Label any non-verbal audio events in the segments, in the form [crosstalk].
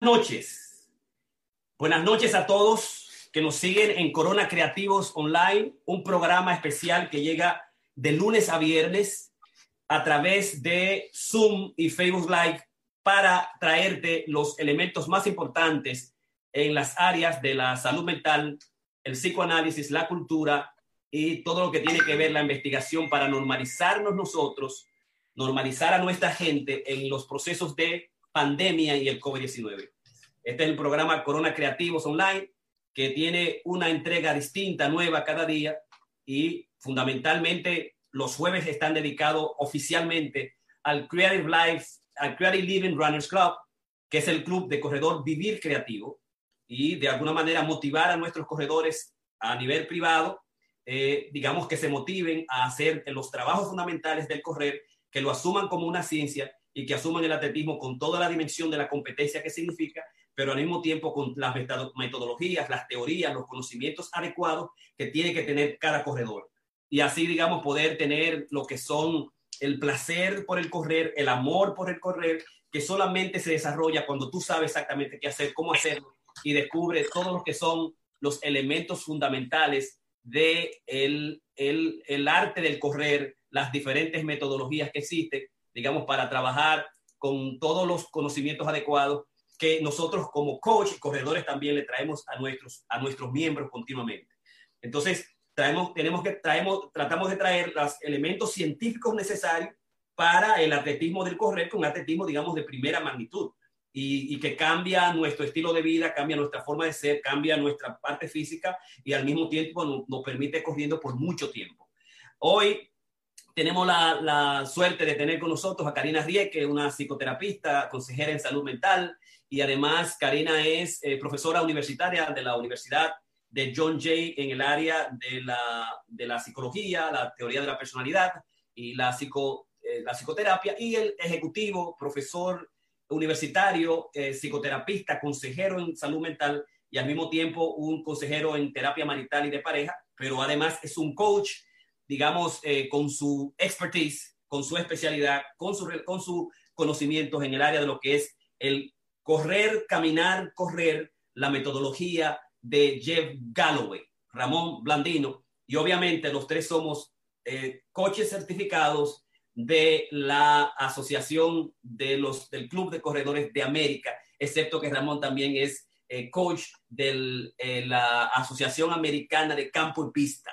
Noches. Buenas noches a todos que nos siguen en Corona Creativos Online, un programa especial que llega de lunes a viernes a través de Zoom y Facebook Live para traerte los elementos más importantes en las áreas de la salud mental, el psicoanálisis, la cultura y todo lo que tiene que ver la investigación para normalizarnos nosotros, normalizar a nuestra gente en los procesos de pandemia y el COVID-19. Este es el programa Corona Creativos Online, que tiene una entrega distinta, nueva cada día y fundamentalmente los jueves están dedicados oficialmente al Creative Life, al Creative Living Runners Club, que es el club de corredor Vivir Creativo y de alguna manera motivar a nuestros corredores a nivel privado, eh, digamos que se motiven a hacer los trabajos fundamentales del correr, que lo asuman como una ciencia y que asuman el atletismo con toda la dimensión de la competencia que significa, pero al mismo tiempo con las metodologías, las teorías, los conocimientos adecuados que tiene que tener cada corredor. Y así, digamos, poder tener lo que son el placer por el correr, el amor por el correr, que solamente se desarrolla cuando tú sabes exactamente qué hacer, cómo hacerlo y descubre todos los que son los elementos fundamentales de el, el, el arte del correr, las diferentes metodologías que existen digamos, para trabajar con todos los conocimientos adecuados que nosotros como coach y corredores también le traemos a nuestros, a nuestros miembros continuamente. Entonces, traemos, tenemos que, traemos, tratamos de traer los elementos científicos necesarios para el atletismo del correr, un atletismo, digamos, de primera magnitud y, y, que cambia nuestro estilo de vida, cambia nuestra forma de ser, cambia nuestra parte física y al mismo tiempo nos, nos permite corriendo por mucho tiempo. Hoy tenemos la, la, suerte de tener con nosotros a Karina Rieke, una psicoterapista, consejera en salud mental, y además Karina es eh, profesora universitaria de la Universidad de John Jay en el área de la, de la psicología, la teoría de la personalidad y la, psico, eh, la psicoterapia, y el ejecutivo, profesor universitario, eh, psicoterapista, consejero en salud mental y al mismo tiempo un consejero en terapia marital y de pareja, pero además es un coach digamos, eh, con su expertise, con su especialidad, con sus con su conocimientos en el área de lo que es el correr, caminar, correr, la metodología de Jeff Galloway, Ramón Blandino, y obviamente los tres somos eh, coches certificados de la Asociación de los, del Club de Corredores de América, excepto que Ramón también es eh, coach de la Asociación Americana de Campo y Pista.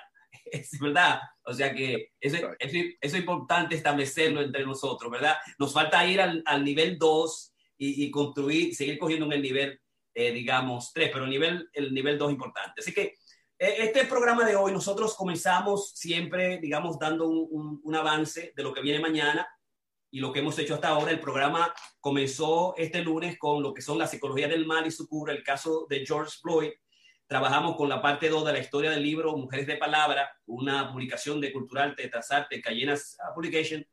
Es verdad. O sea que eso, eso, es importante establecerlo entre nosotros, ¿verdad? Nos falta ir al, al nivel 2 y, y, construir, seguir cogiendo en el nivel, eh, digamos, 3, pero el nivel, el nivel 2 es importante. Así que eh, este programa de hoy nosotros comenzamos siempre, digamos, dando un, un, un, avance de lo que viene mañana y lo que hemos hecho hasta ahora. El programa comenzó este lunes con lo que son la psicología del mal y su cura, el caso de George Floyd, Trabajamos con la parte 2 de la historia del libro Mujeres de Palabra, una publicación de Cultural Tetrasarte, Cayenas Publication.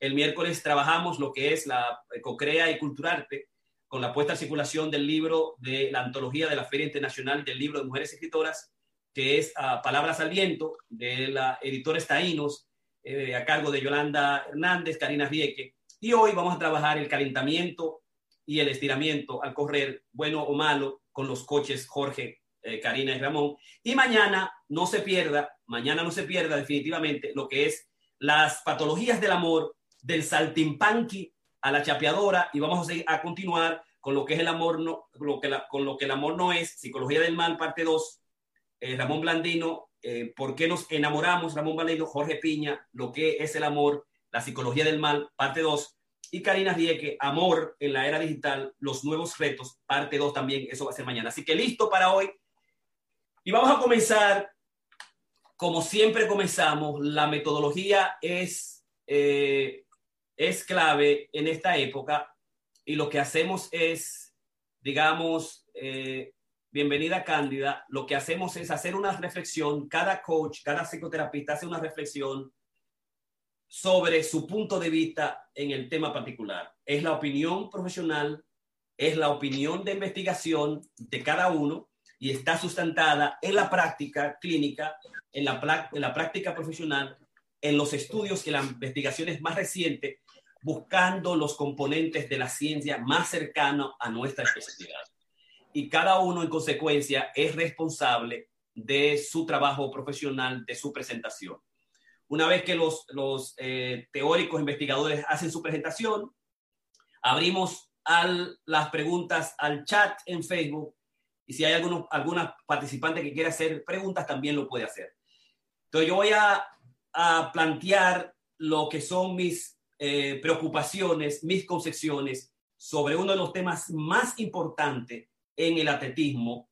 El miércoles trabajamos lo que es la Cocrea y Culturarte, con la puesta en circulación del libro de la antología de la Feria Internacional del Libro de Mujeres Escritoras, que es uh, Palabras al Viento, de la editora Estaínos, eh, a cargo de Yolanda Hernández, Karina Rieke. Y hoy vamos a trabajar el calentamiento y el estiramiento al correr, bueno o malo, con los coches Jorge eh, Karina Ramón. Y mañana no se pierda, mañana no se pierda definitivamente lo que es las patologías del amor, del saltimpanqui a la chapeadora, y vamos a, seguir, a continuar con lo que es el amor, no, lo que con lo que el amor no es, Psicología del Mal, parte 2, eh, Ramón Blandino, eh, ¿por qué nos enamoramos? Ramón Blandino, Jorge Piña, lo que es el amor, la psicología del mal, parte 2, y Karina Rieke, Amor en la era digital, los nuevos retos, parte 2 también, eso va a ser mañana. Así que listo para hoy, y vamos a comenzar, como siempre comenzamos, la metodología es, eh, es clave en esta época y lo que hacemos es digamos, eh, bienvenida Cándida, lo que hacemos es hacer una reflexión, cada coach, cada psicoterapeuta hace una reflexión sobre su punto de vista en el tema particular. Es la opinión profesional, es la opinión de investigación de cada uno y está sustentada en la práctica clínica, en la, práctica profesional, en los estudios y las investigaciones más recientes, buscando los componentes de la ciencia más cercanos a nuestra especialidad y cada uno en consecuencia es responsable de su trabajo profesional, de su presentación. Una vez que los, eh, teóricos investigadores hacen su presentación, abrimos las preguntas al chat en Facebook y si hay algunos, alguna participante que quiera hacer preguntas, también lo puede hacer. Entonces yo voy a, a plantear lo que son mis eh, preocupaciones, mis concepciones sobre uno de los temas más importantes en el atletismo,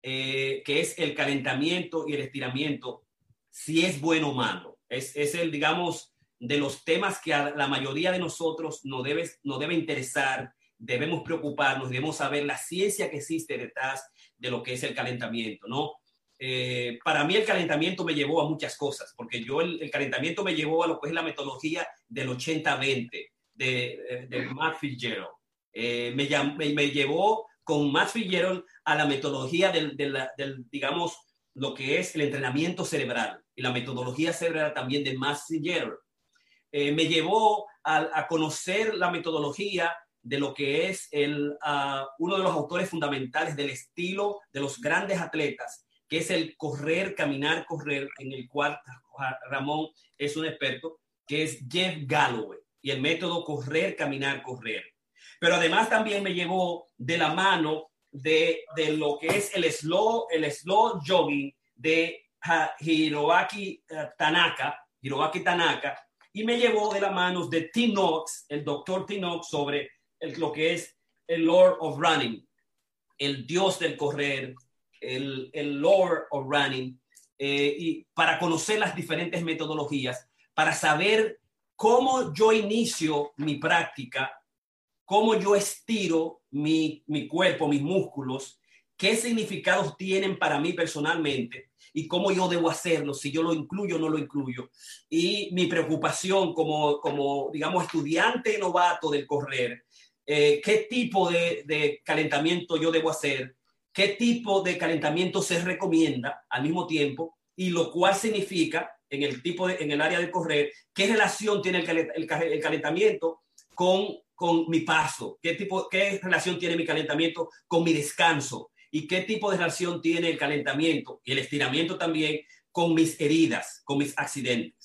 eh, que es el calentamiento y el estiramiento, si es bueno o malo. Es, es, el, digamos, de los temas que a la mayoría de nosotros nos debe, nos debe interesar, debemos preocuparnos, debemos saber la ciencia que existe detrás de lo que es el calentamiento, ¿no? Eh, para mí el calentamiento me llevó a muchas cosas, porque yo el, calentamiento me llevó a lo que es la metodología del 80-20 de, de, Matt Fitzgerald. Eh, me, me, me, llevó con Matt Fitzgerald a la metodología del, del, digamos, lo que es el entrenamiento cerebral y la metodología cerebral también de Matt Fitzgerald. Eh, me llevó a, conocer la metodología de lo que es el, uh, uno de los autores fundamentales del estilo de los grandes atletas, que es el correr, caminar, correr, en el cual Ramón es un experto, que es Jeff Galloway, y el método correr, caminar, correr pero además también me llevó de la mano de, de lo que es el slow, el slow jogging de Hiroaki eh, Tanaka, Hiroaki Tanaka, y me llevó de la mano de T. Knox, el doctor T. Knox, sobre lo que es el Lord of Running, el dios del correr, el, el Lord of Running, eh, y para conocer las diferentes metodologías, para saber cómo yo inicio mi práctica cómo yo estiro mi, mi cuerpo, mis músculos, qué significados tienen para mí personalmente y cómo yo debo hacerlo, si yo lo incluyo o no lo incluyo. Y mi preocupación como, como digamos, estudiante novato del correr, eh, qué tipo de, de, calentamiento yo debo hacer, qué tipo de calentamiento se recomienda al mismo tiempo y lo cual significa en el tipo de, en el área del correr, qué relación tiene el, el, el calentamiento con con mi paso, qué tipo, qué relación tiene mi calentamiento con mi descanso y qué tipo de relación tiene el calentamiento y el estiramiento también con mis heridas, con mis accidentes.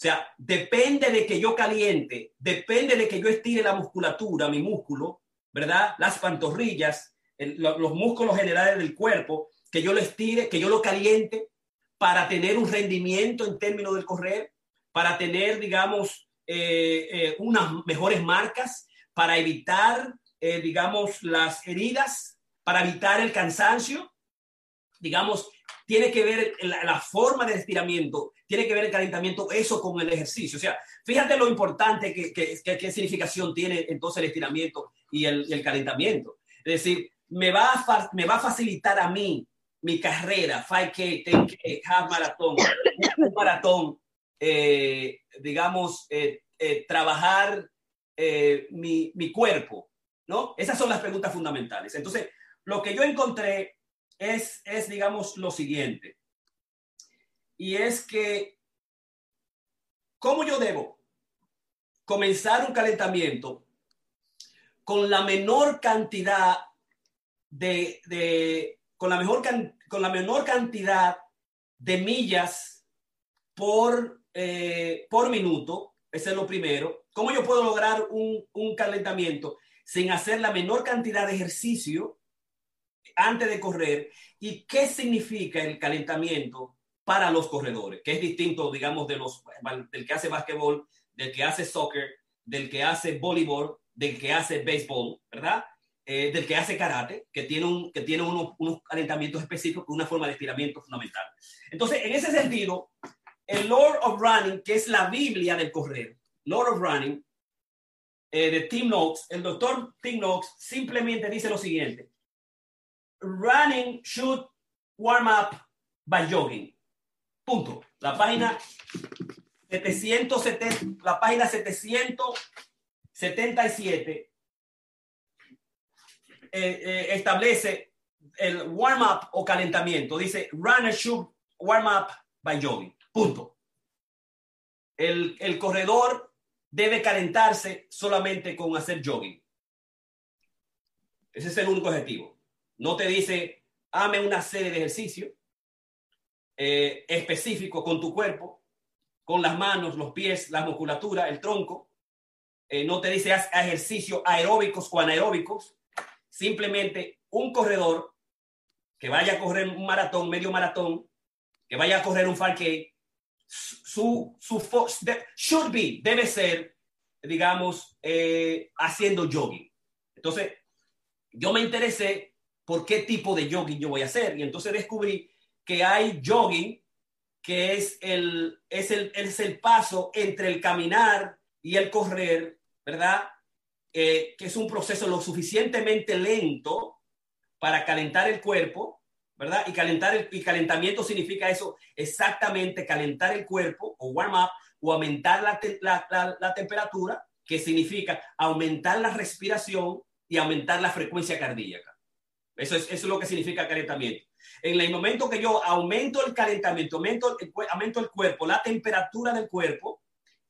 Sea, depende de que yo caliente, depende de que yo estire la musculatura, mi músculo, ¿verdad? Las pantorrillas, los músculos generales del cuerpo, que yo lo estire, que yo lo caliente para tener un rendimiento en términos del correr, para tener, digamos, eh, eh, unas mejores marcas para evitar, eh, digamos, las heridas, para evitar el cansancio. Digamos, tiene que ver la, forma de estiramiento, tiene que ver el calentamiento, eso con el ejercicio. O sea, fíjate lo importante que, qué significación tiene entonces el estiramiento y el, calentamiento. Es decir, me va, a, me va a facilitar a mí mi carrera, 5K, 10K, half maratón, un maratón, eh, digamos, eh, eh, trabajar mi, mi, cuerpo, ¿no? Esas son las preguntas fundamentales. Entonces, lo que yo encontré es, es, digamos, lo siguiente. Y es que, ¿cómo yo debo comenzar un calentamiento con la menor cantidad de, de con la mejor, con la menor cantidad de millas por eh, por minuto, ese es lo primero. ¿Cómo yo puedo lograr un, un calentamiento sin hacer la menor cantidad de ejercicio antes de correr? ¿Y qué significa el calentamiento para los corredores? Que es distinto, digamos, de los, del que hace básquetbol, del que hace soccer, del que hace voleibol, del que hace béisbol, ¿verdad? Eh, del que hace karate, que tiene, un, que tiene unos, unos calentamientos específicos, una forma de estiramiento fundamental. Entonces, en ese sentido, el Lord of Running, que es la Biblia del correr, Lord of Running, eh, de Tim Noakes, el doctor Tim Noakes simplemente dice lo siguiente. Running should warm up by jogging. Punto. La página 770, la página 777 eh, eh, establece el warm up o calentamiento. Dice runner should warm up by jogging. Punto. El, el corredor debe calentarse solamente con hacer jogging. Ese es el único objetivo. No te dice, ame una serie de ejercicios eh, específicos con tu cuerpo, con las manos, los pies, la musculatura, el tronco. Eh, no te dice haz ejercicios aeróbicos o anaeróbicos. Simplemente un corredor que vaya a correr un maratón, medio maratón, que vaya a correr un 5 su, su should be, debe ser, digamos, eh, haciendo jogging. Entonces, yo me interesé por qué tipo de jogging yo voy a hacer y entonces descubrí que hay jogging que es el, es el, es el paso entre el caminar y el correr, ¿verdad? Eh, que es un proceso lo suficientemente lento para calentar el cuerpo ¿verdad? Y calentar el y calentamiento significa eso, exactamente calentar el cuerpo o warm up o aumentar la, la, la, temperatura, que significa aumentar la respiración y aumentar la frecuencia cardíaca. Eso es, eso es lo que significa calentamiento. En el momento que yo aumento el calentamiento, aumento el, aumento el cuerpo, la temperatura del cuerpo,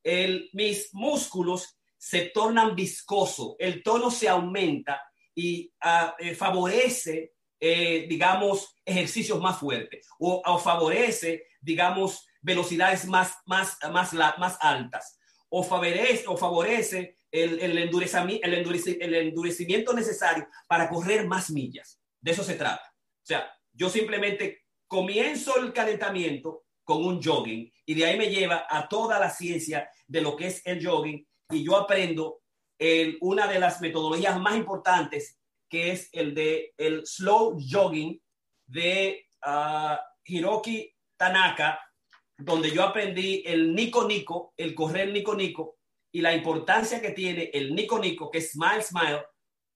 el, mis músculos se tornan viscosos, el tono se aumenta y uh, eh, favorece eh, digamos, ejercicios más fuertes o, favorece, digamos, velocidades más, más, más, más altas o favorece, o favorece el, el, endurecimiento, el, endurecimiento necesario para correr más millas. De eso se trata. O sea, yo simplemente comienzo el calentamiento con un jogging y de ahí me lleva a toda la ciencia de lo que es el jogging y yo aprendo el, una de las metodologías más importantes que es el de el slow jogging de uh, Hiroki Tanaka, donde yo aprendí el Nico Nico, el correr Nico Nico, y la importancia que tiene el Nico Nico, que es Smile Smile,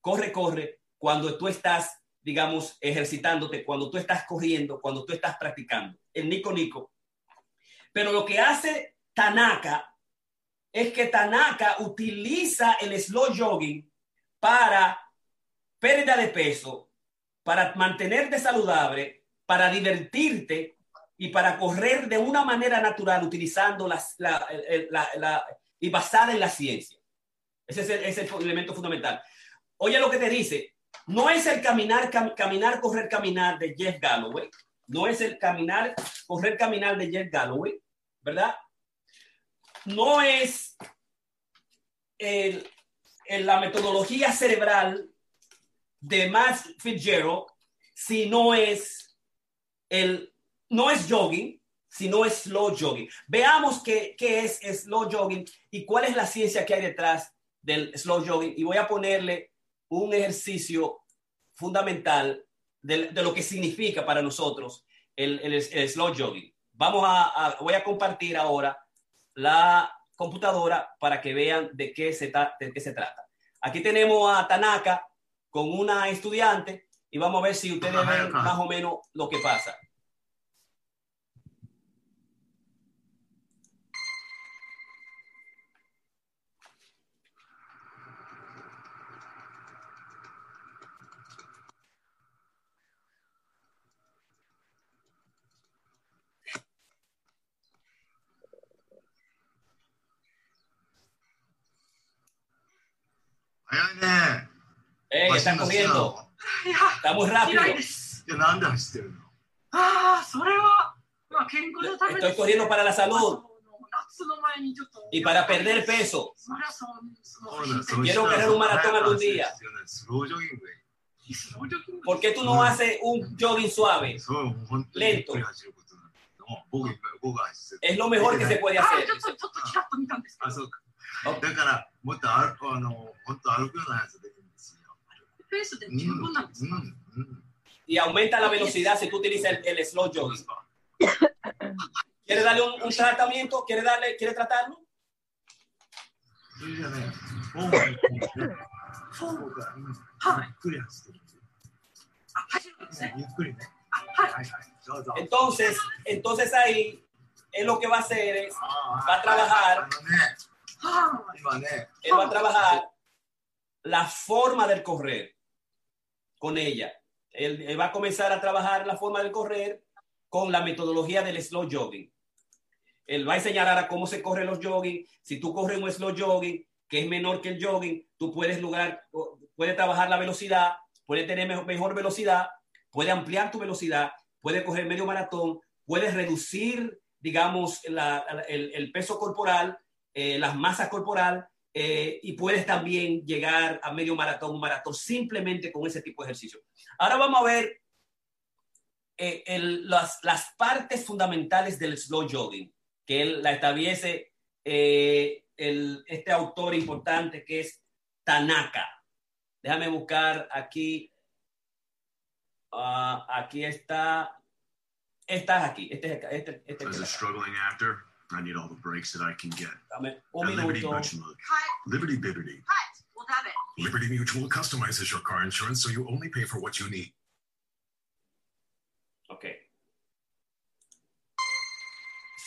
corre, corre, cuando tú estás, digamos, ejercitándote, cuando tú estás corriendo, cuando tú estás practicando. El Nico Nico. Pero lo que hace Tanaka es que Tanaka utiliza el slow jogging para pérdida de peso, para mantenerte saludable, para divertirte y para correr de una manera natural utilizando las, la, la, y basada en la ciencia. Ese es, el, elemento fundamental. Oye lo que te dice, no es el caminar, caminar, correr, caminar de Jeff Galloway, no es el caminar, correr, caminar de Jeff Galloway, ¿verdad? No es el, la metodología cerebral de Max Fitzgerald si no es el, no es jogging, sino es slow jogging. Veamos qué, qué es slow jogging y cuál es la ciencia que hay detrás del slow jogging. Y voy a ponerle un ejercicio fundamental de, de lo que significa para nosotros el, el, slow jogging. Vamos a, voy a compartir ahora la computadora para que vean de qué se, de qué se trata. Aquí tenemos a Tanaka con una estudiante y vamos a ver si ustedes ven más o menos lo que pasa. ¡Ey, están corriendo! Está muy rápido. Estoy corriendo para la salud. y para perder peso. Quiero correr un maratón algún día. ¿Por qué tú no haces un jogging suave, lento? Es lo mejor que se puede hacer. だ y aumenta la velocidad si tú utilizas el, slow jogging. ¿Quiere darle un, un, tratamiento? ¿Quiere, darle, ¿Quiere tratarlo? Entonces, entonces ahí él lo que va a hacer es, va a trabajar, él va a trabajar la forma del correr con ella. Él, va a comenzar a trabajar la forma del correr con la metodología del slow jogging. Él va a enseñar ahora cómo se corre los jogging. Si tú corres un slow jogging, que es menor que el jogging, tú puedes lograr, puedes trabajar la velocidad, puedes tener mejor, velocidad, puedes ampliar tu velocidad, puedes correr medio maratón, puedes reducir, digamos, el, peso corporal, eh, las masas corporal, eh, y puedes también llegar a medio maratón, un maratón, simplemente con ese tipo de ejercicio. Ahora vamos a ver eh, las, las, partes fundamentales del slow jogging, que él la establece eh, el, este autor importante que es Tanaka. Déjame buscar aquí. Uh, aquí está. Estás aquí. Este, este, este, este I need all the breaks that I can get. Dame un minuto. Liberty Cut. Liberty Bibbity. Cut. We'll have it. Liberty Mutual customizes your car insurance so you only pay for what you need. Ok.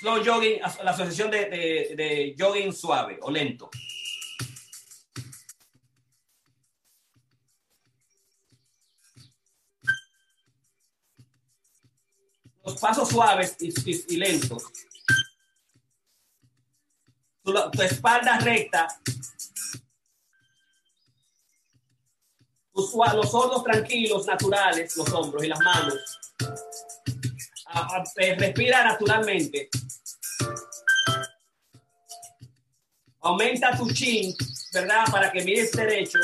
Slow jogging, la asociación de, de, de jogging suave o lento. Los pasos suaves y, y, y lentos. Tu, espalda recta. Tus, los hombros tranquilos, naturales, los hombros y las manos. respira naturalmente. Aumenta tu chin, ¿verdad? Para que mires derecho.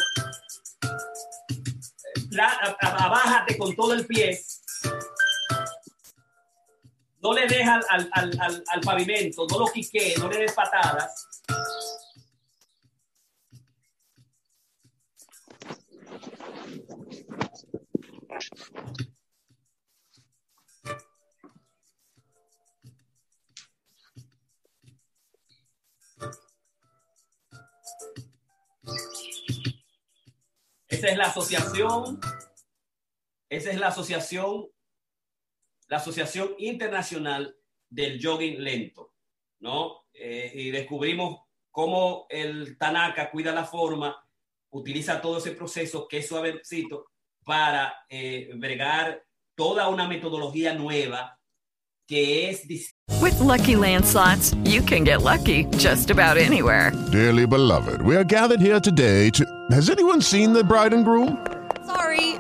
Abájate con todo el pie. No le dejas al, al, al, al pavimento, no lo quique, no le des patadas. Esa es la asociación, esa es la asociación, la asociación internacional del jogging lento, ¿no? Eh, y descubrimos cómo el Tanaka cuida la forma, utiliza todo ese proceso que es suavecito para eh, bregar toda una metodología nueva que es With lucky landslots, you can get lucky just about anywhere. Dearly beloved, we are gathered here today to. Has anyone seen the bride and groom? Sorry,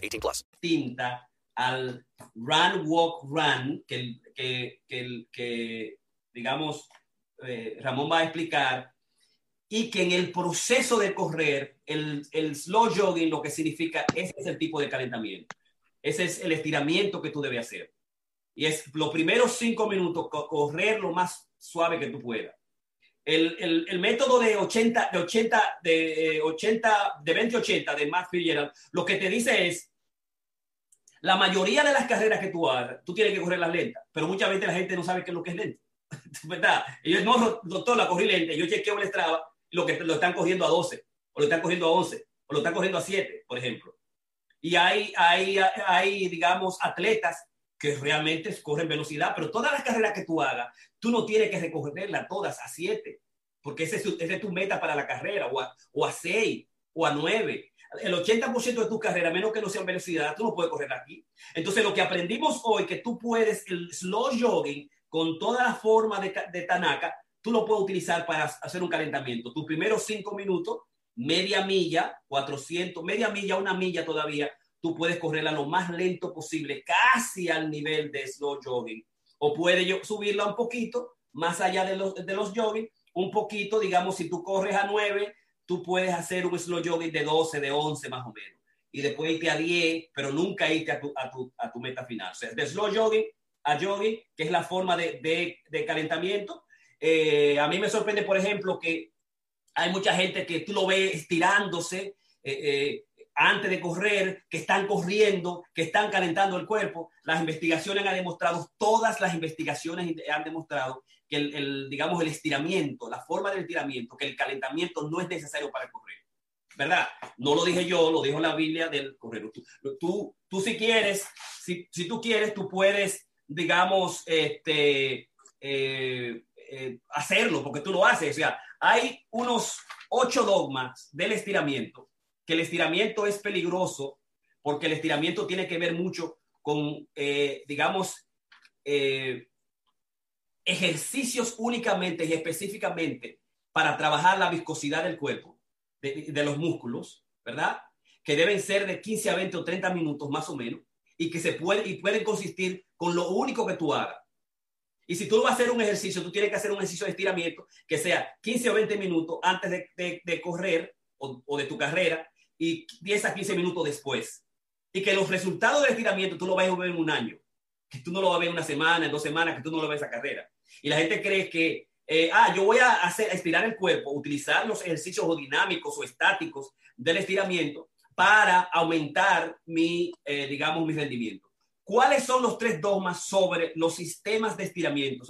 18 plus. Tinta al run, walk, run, que, que, que, que digamos, eh, Ramón va a explicar, y que en el proceso de correr, el, el slow jogging lo que significa, ese es el tipo de calentamiento. Ese es el estiramiento que tú debes hacer. Y es los primeros cinco minutos correr lo más suave que tú puedas. El, el, el método de 80, de 80, de 80, de 20-80 de Matt Fitzgerald, lo que te dice es, la mayoría de las carreras que tú hagas, tú tienes que correr las lentas, pero muchas veces la gente no sabe qué es lo que es lento. [laughs] ¿Verdad? Ellos no, doctor, la corrí lenta. Yo chequeo el Strava, lo que lo están cogiendo a 12, o lo están cogiendo a 11, o lo están cogiendo a 7, por ejemplo. Y hay, hay, hay digamos, atletas que realmente corren velocidad, pero todas las carreras que tú hagas, tú no tienes que recogerlas todas a 7, porque esa es, tu meta para la carrera, o a 6, o a 9. El 80% de tu carrera, menos que no sea en velocidad, tú no puedes correr aquí. Entonces, lo que aprendimos hoy, que tú puedes, el slow jogging, con toda la forma de, de Tanaka, tú lo puedes utilizar para hacer un calentamiento. Tus primeros cinco minutos, media milla, 400, media milla, una milla todavía, tú puedes correrla lo más lento posible, casi al nivel de slow jogging. O puedes subirla un poquito, más allá de los, de los jogging, un poquito, digamos, si tú corres a 9, tú puedes hacer un slow jogging de 12, de 11 más o menos. Y después irte a 10, pero nunca irte a tu, a tu, a tu meta final. O sea, de slow jogging a jogging, que es la forma de, de, de calentamiento. Eh, a mí me sorprende, por ejemplo, que hay mucha gente que tú lo ves estirándose eh, eh, antes de correr, que están corriendo, que están calentando el cuerpo. Las investigaciones han demostrado, todas las investigaciones han demostrado que el, el, digamos, el estiramiento, la forma del estiramiento, que el calentamiento no es necesario para correr. ¿Verdad? No lo dije yo, lo dijo la Biblia del corredor. Tú, tú, tú si quieres, si, si, tú quieres, tú puedes, digamos, este, eh, eh, hacerlo, porque tú lo haces. O sea, hay unos ocho dogmas del estiramiento, que el estiramiento es peligroso, porque el estiramiento tiene que ver mucho con, eh, digamos, eh, ejercicios únicamente y específicamente para trabajar la viscosidad del cuerpo, de, los músculos, ¿verdad? Que deben ser de 15 a 20 o 30 minutos más o menos y que se puede, y pueden consistir con lo único que tú hagas. Y si tú vas a hacer un ejercicio, tú tienes que hacer un ejercicio de estiramiento que sea 15 o 20 minutos antes de, correr o, de tu carrera y 10 a 15 minutos después. Y que los resultados del estiramiento tú lo vas a ver en un año, que tú no lo vas a ver en una semana, en dos semanas, que tú no lo ves esa carrera. Y la gente cree que, eh, ah, yo voy a hacer, a estirar el cuerpo, utilizar los ejercicios o dinámicos o estáticos del estiramiento para aumentar mi, eh, digamos, mi rendimiento. ¿Cuáles son los tres dogmas sobre los sistemas de estiramiento?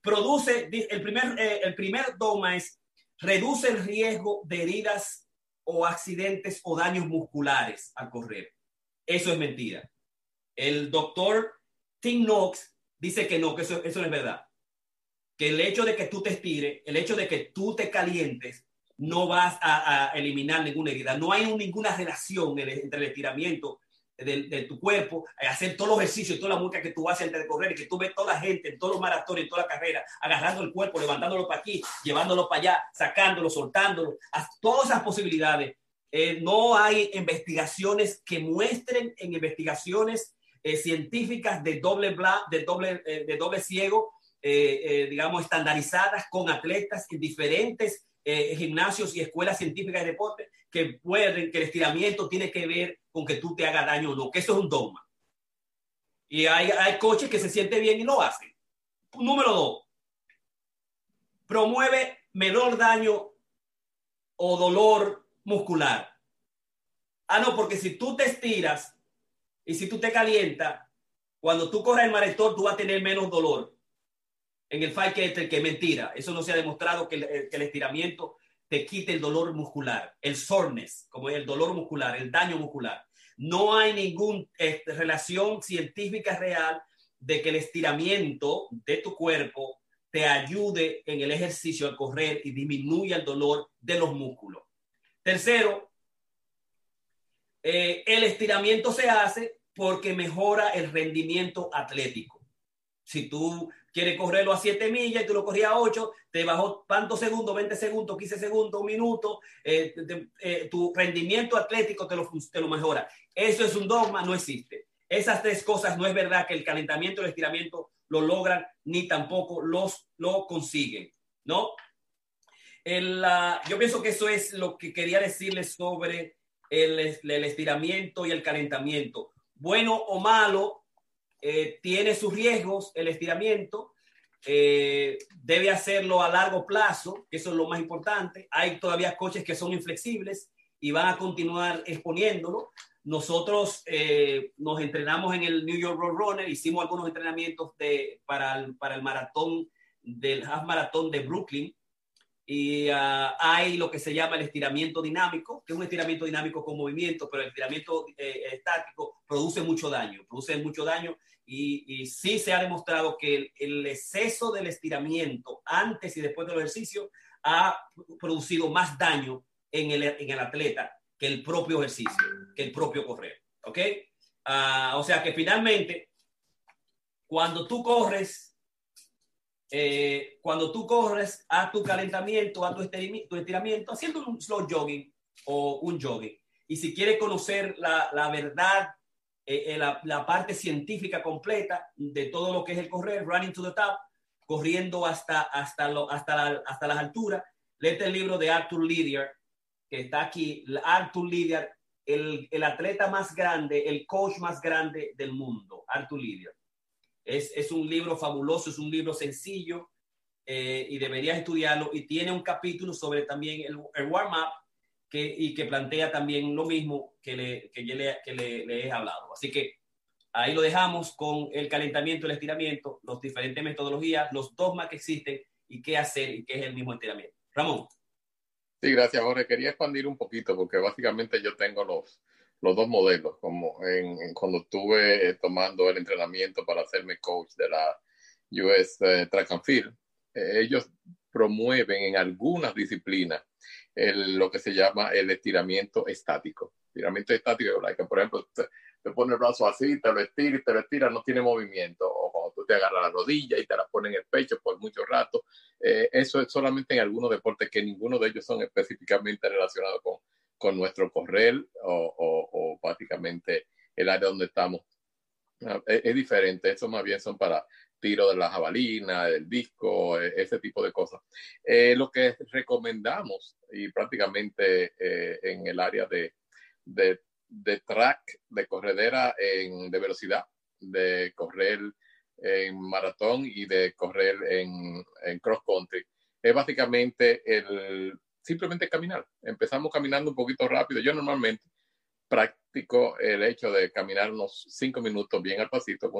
Produce, el primer, eh, el primer dogma es, reduce el riesgo de heridas o accidentes o daños musculares al correr. Eso es mentira. El doctor Tim Knox dice que no, que eso, eso no es verdad. Que el hecho de que tú te estires, el hecho de que tú te calientes, no vas a, a eliminar ninguna herida. No hay ninguna relación entre el estiramiento de, de, tu cuerpo, hacer todos los ejercicios, toda la música que tú haces antes de correr y que tú ves toda la gente en todos los maratones, en toda la carrera, agarrando el cuerpo, levantándolo para aquí, llevándolo para allá, sacándolo, soltándolo, todas esas posibilidades. Eh, no hay investigaciones que muestren en investigaciones eh, científicas de doble, bla, de doble, eh, de doble ciego, eh, digamos, estandarizadas con atletas en diferentes gimnasios y escuelas científicas de deporte que pueden, que el estiramiento tiene que ver con que tú te hagas daño o no, que eso es un dogma. Y hay, hay coches que se sienten bien y lo hacen. Número dos, promueve menor daño o dolor muscular. Ah, no, porque si tú te estiras y si tú te calientas, cuando tú corres el maratón, tú vas a tener menos dolor. En el fight que, que mentira. Eso no se ha demostrado que el, que el estiramiento te quite el dolor muscular, el soreness, como el dolor muscular, el daño muscular. No hay ninguna eh, relación científica real de que el estiramiento de tu cuerpo te ayude en el ejercicio al correr y disminuya el dolor de los músculos. Tercero, eh, el estiramiento se hace porque mejora el rendimiento atlético. Si tú quiere correrlo a 7 millas y tú lo corrías a 8, te bajó tantos segundos, 20 segundos, 15 segundos, un minuto, eh, eh, tu rendimiento atlético te lo, te lo mejora. Eso es un dogma, no existe. Esas tres cosas no es verdad que el calentamiento y el estiramiento lo logran ni tampoco los lo consiguen, ¿no? Yo pienso que eso es lo que quería decirles sobre el, el estiramiento y el calentamiento. Bueno o malo, eh, tiene sus riesgos el estiramiento, eh, debe hacerlo a largo plazo, que eso es lo más importante. Hay todavía coches que son inflexibles y van a continuar exponiéndolo. Nosotros eh, nos entrenamos en el New York Road Runner, hicimos algunos entrenamientos de, para, el, para el maratón del half maratón de Brooklyn y uh, hay lo que se llama el estiramiento dinámico, que es un estiramiento dinámico con movimiento, pero el estiramiento eh, estático produce mucho daño, produce mucho daño y, y sí se ha demostrado que el, el, exceso del estiramiento antes y después del ejercicio ha producido más daño en el, en el atleta que el propio ejercicio, que el propio correr. ¿Ok? Ah, o sea que finalmente, cuando tú corres, eh, cuando tú corres a tu calentamiento, a tu estiramiento, tu estiramiento, haciendo un slow jogging o un jogging. Y si quieres conocer la, la verdad, eh, eh, la, la, parte científica completa de todo lo que es el correr, running to the top, corriendo hasta, hasta, lo, hasta, la, hasta las alturas, léete el libro de Arthur Lydiard, que está aquí. Arthur Lydiard, el, el atleta más grande, el coach más grande del mundo, Arthur Lydiard. Es, es, un libro fabuloso, es un libro sencillo eh, y deberías estudiarlo. Y tiene un capítulo sobre también el, el warm-up que, y que plantea también lo mismo que, le, que, le, que le, le, he hablado. Así que ahí lo dejamos con el calentamiento, el estiramiento, los diferentes metodologías, los dogmas que existen y qué hacer y qué es el mismo estiramiento. Ramón. Sí, gracias, Jorge. Quería expandir un poquito porque básicamente yo tengo los, los dos modelos, como en, cuando estuve eh, tomando el entrenamiento para hacerme coach de la US eh, Track and Field, eh, ellos promueven en algunas disciplinas lo que se llama el estiramiento estático. Estiramiento estático, like, por ejemplo, te, te pone el brazo así, te lo estira te lo estira, no tiene movimiento. O cuando tú te agarras la rodilla y te la pones en el pecho por mucho rato. Eso es solamente en algunos deportes que ninguno de ellos son específicamente relacionados con, con nuestro correr o, o, básicamente el área donde estamos. Es, es, diferente, eso más bien son para tiro de la jabalina, del disco, ese tipo de cosas. Eh, lo que recomendamos y prácticamente eh, en el área de, de, track, de corredera de velocidad, de correr en maratón y de correr en, en cross country, es básicamente el simplemente caminar. Empezamos caminando un poquito rápido. Yo normalmente practico el hecho de caminar unos cinco minutos bien al pasito.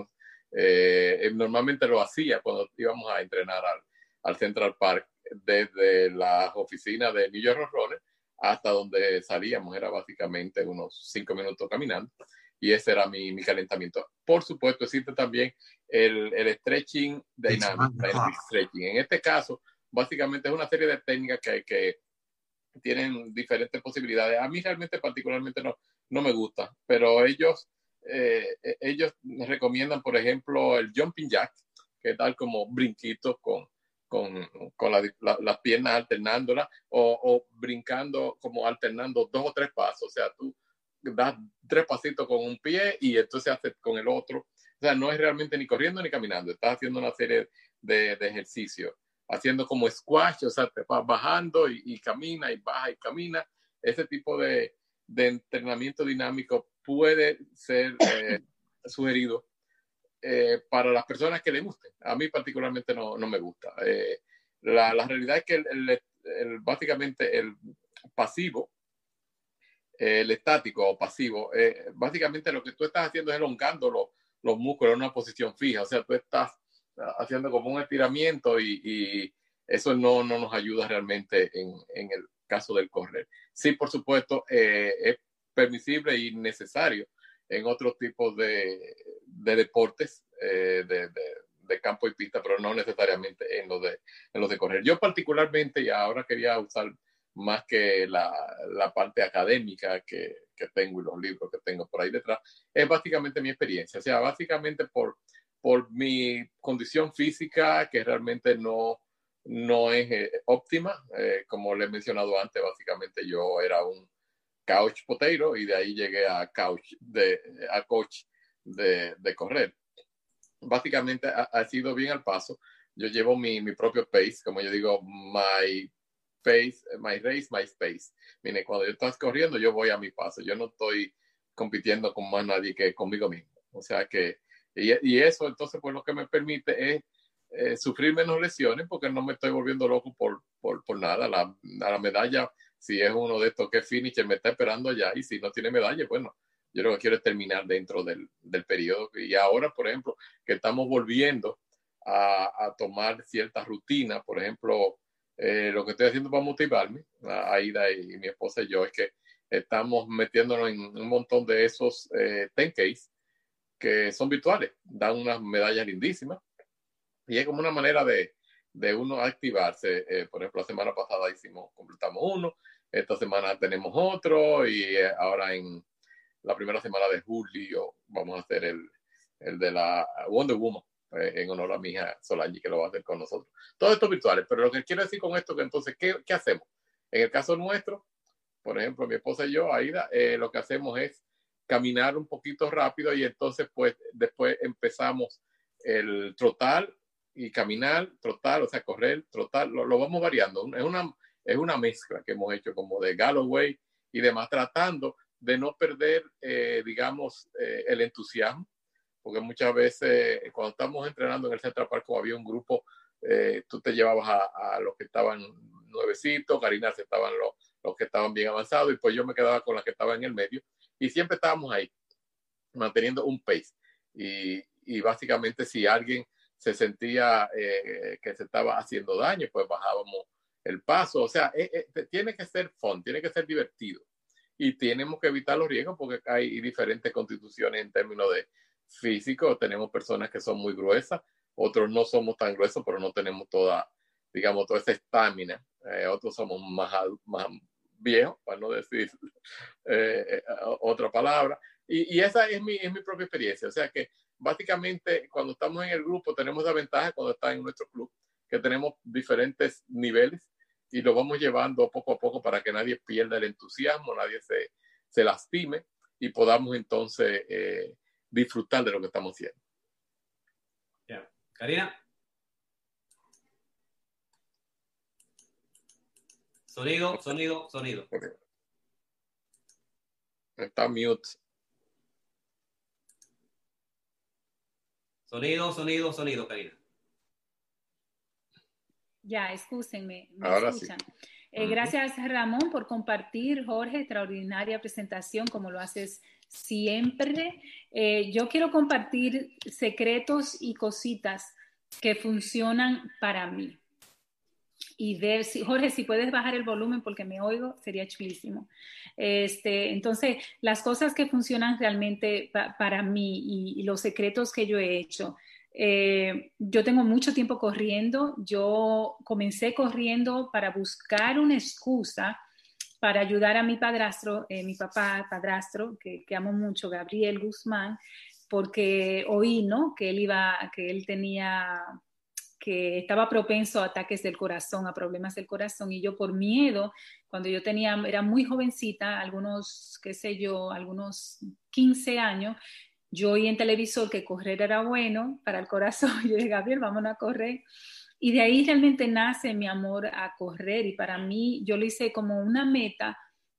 Eh, normalmente lo hacía cuando íbamos a entrenar al, al, Central Park desde las oficinas de New York Rollers hasta donde salíamos. Era básicamente unos cinco minutos caminando. Y ese era mi, mi calentamiento. Por supuesto, existe también el, el stretching dynamic, el stretching. En este caso, básicamente es una serie de técnicas que, que tienen diferentes posibilidades. A mí realmente particularmente no, no me gusta, pero ellos, eh, ellos recomiendan, por ejemplo, el jumping jack, que tal como brinquitos con, con, con las la, la piernas alternándolas o, o, brincando como alternando dos o tres pasos. O sea, tú das tres pasitos con un pie y entonces haces con el otro. O sea, no es realmente ni corriendo ni caminando, estás haciendo una serie de, de ejercicios haciendo como squash, o sea, te vas bajando y, y camina y baja y camina. Ese tipo de, de entrenamiento dinámico puede ser eh, [coughs] sugerido eh, para las personas que le gusten. A mí particularmente no, no me gusta. Eh, la, la, realidad es que el, el, el, básicamente el pasivo, el estático o pasivo, básicamente lo que tú estás haciendo es elongando los, los músculos en una posición fija. O sea, tú estás haciendo como un estiramiento y, y eso no, no, nos ayuda realmente en, en, el caso del correr. Sí, por supuesto, eh, es permisible y necesario en otros tipos de, de deportes eh, de, de, de, campo y pista, pero no necesariamente en los de, en los de correr. Yo particularmente, y ahora quería usar más que la, la parte académica que, que tengo y los libros que tengo por ahí detrás, es básicamente mi experiencia. O sea, básicamente por por mi condición física que realmente no, no es eh, óptima. Eh, como le he mencionado antes, básicamente yo era un couch potato y de ahí llegué a couch de, a coach de, de correr. Básicamente ha, ha, sido bien al paso. Yo llevo mi, mi propio pace, como yo digo, my pace, my race, my space. Mire, cuando yo estoy corriendo, yo voy a mi paso. Yo no estoy compitiendo con más nadie que conmigo mismo. O sea que y, eso entonces pues lo que me permite es eh, sufrir menos lesiones porque no me estoy volviendo loco por, por, nada. La, la, medalla, si es uno de estos que finisher, me está esperando allá y si no tiene medalla, bueno, yo lo que quiero es terminar dentro del, del periodo. Y ahora, por ejemplo, que estamos volviendo a, a tomar ciertas rutinas, por ejemplo, eh, lo que estoy haciendo para motivarme, Aida y, y mi esposa y yo, es que estamos metiéndonos en un montón de esos eh, 10Ks que son virtuales, dan unas medallas lindísimas y es como una manera de, de uno activarse. Eh, por ejemplo, la semana pasada hicimos, completamos uno esta semana tenemos otro y eh, ahora en la primera semana de julio vamos a hacer el, el de la Wonder Woman eh, en honor a mi hija Solange que lo va a hacer con nosotros. Todo esto virtuales, pero lo que quiero decir con esto que entonces, ¿qué, qué hacemos? En el caso nuestro, por ejemplo, mi esposa y yo, Aida, eh, lo que hacemos es caminar un poquito rápido y entonces pues después empezamos el trotar y caminar, trotar, o sea, correr, trotar, lo, lo vamos variando. Es una, es una mezcla que hemos hecho como de Galloway y demás, tratando de no perder, eh, digamos, eh, el entusiasmo, porque muchas veces cuando estamos entrenando en el Central Park, como había un grupo, eh, tú te llevabas a, a, los que estaban nuevecitos, Karina se estaban los, los que estaban bien avanzados y pues yo me quedaba con las que estaban en el medio y siempre estábamos ahí, manteniendo un pace. Y, y básicamente si alguien se sentía eh, que se estaba haciendo daño, pues bajábamos el paso. O sea, eh, eh, tiene que ser fun, tiene que ser divertido. Y tenemos que evitar los riesgos porque hay diferentes constituciones en términos de físico. Tenemos personas que son muy gruesas, otros no somos tan gruesos, pero no tenemos toda, digamos, toda esa estamina. Eh, otros somos más, más viejos, para no decir eh, otra palabra. Y, y, esa es mi, es mi propia experiencia. O sea que básicamente cuando estamos en el grupo tenemos la ventaja cuando está en nuestro club, que tenemos diferentes niveles y lo vamos llevando poco a poco para que nadie pierda el entusiasmo, nadie se, se lastime y podamos entonces eh, disfrutar de lo que estamos haciendo. Yeah. Sonido, sonido, sonido. Okay. Está mute. Sonido, sonido, sonido, Karina. Ya, excúsenme. Me Ahora escuchan. sí. Eh, gracias, Ramón, por compartir, Jorge, extraordinaria presentación, como lo haces siempre. Eh, yo quiero compartir secretos y cositas que funcionan para mí. Y ver si, [laughs] Jorge, si puedes bajar el volumen porque me oigo, sería chulísimo. Este, entonces, las cosas que funcionan realmente pa para mí y, y los secretos que yo he hecho. Eh, yo tengo mucho tiempo corriendo. Yo comencé corriendo para buscar una excusa para ayudar a mi padrastro, eh, mi papá padrastro, que, que, amo mucho, Gabriel Guzmán, porque oí, ¿no? Que él iba, que él tenía, que estaba propenso a ataques del corazón, a problemas del corazón, y yo por miedo, cuando yo tenía, era muy jovencita, algunos, qué sé yo, algunos 15 años, yo oí en televisor que correr era bueno para el corazón. [laughs] Yo dije, Gabriel, vamos a correr. Y de ahí realmente nace mi amor a correr. Y para mí, yo lo hice como una meta.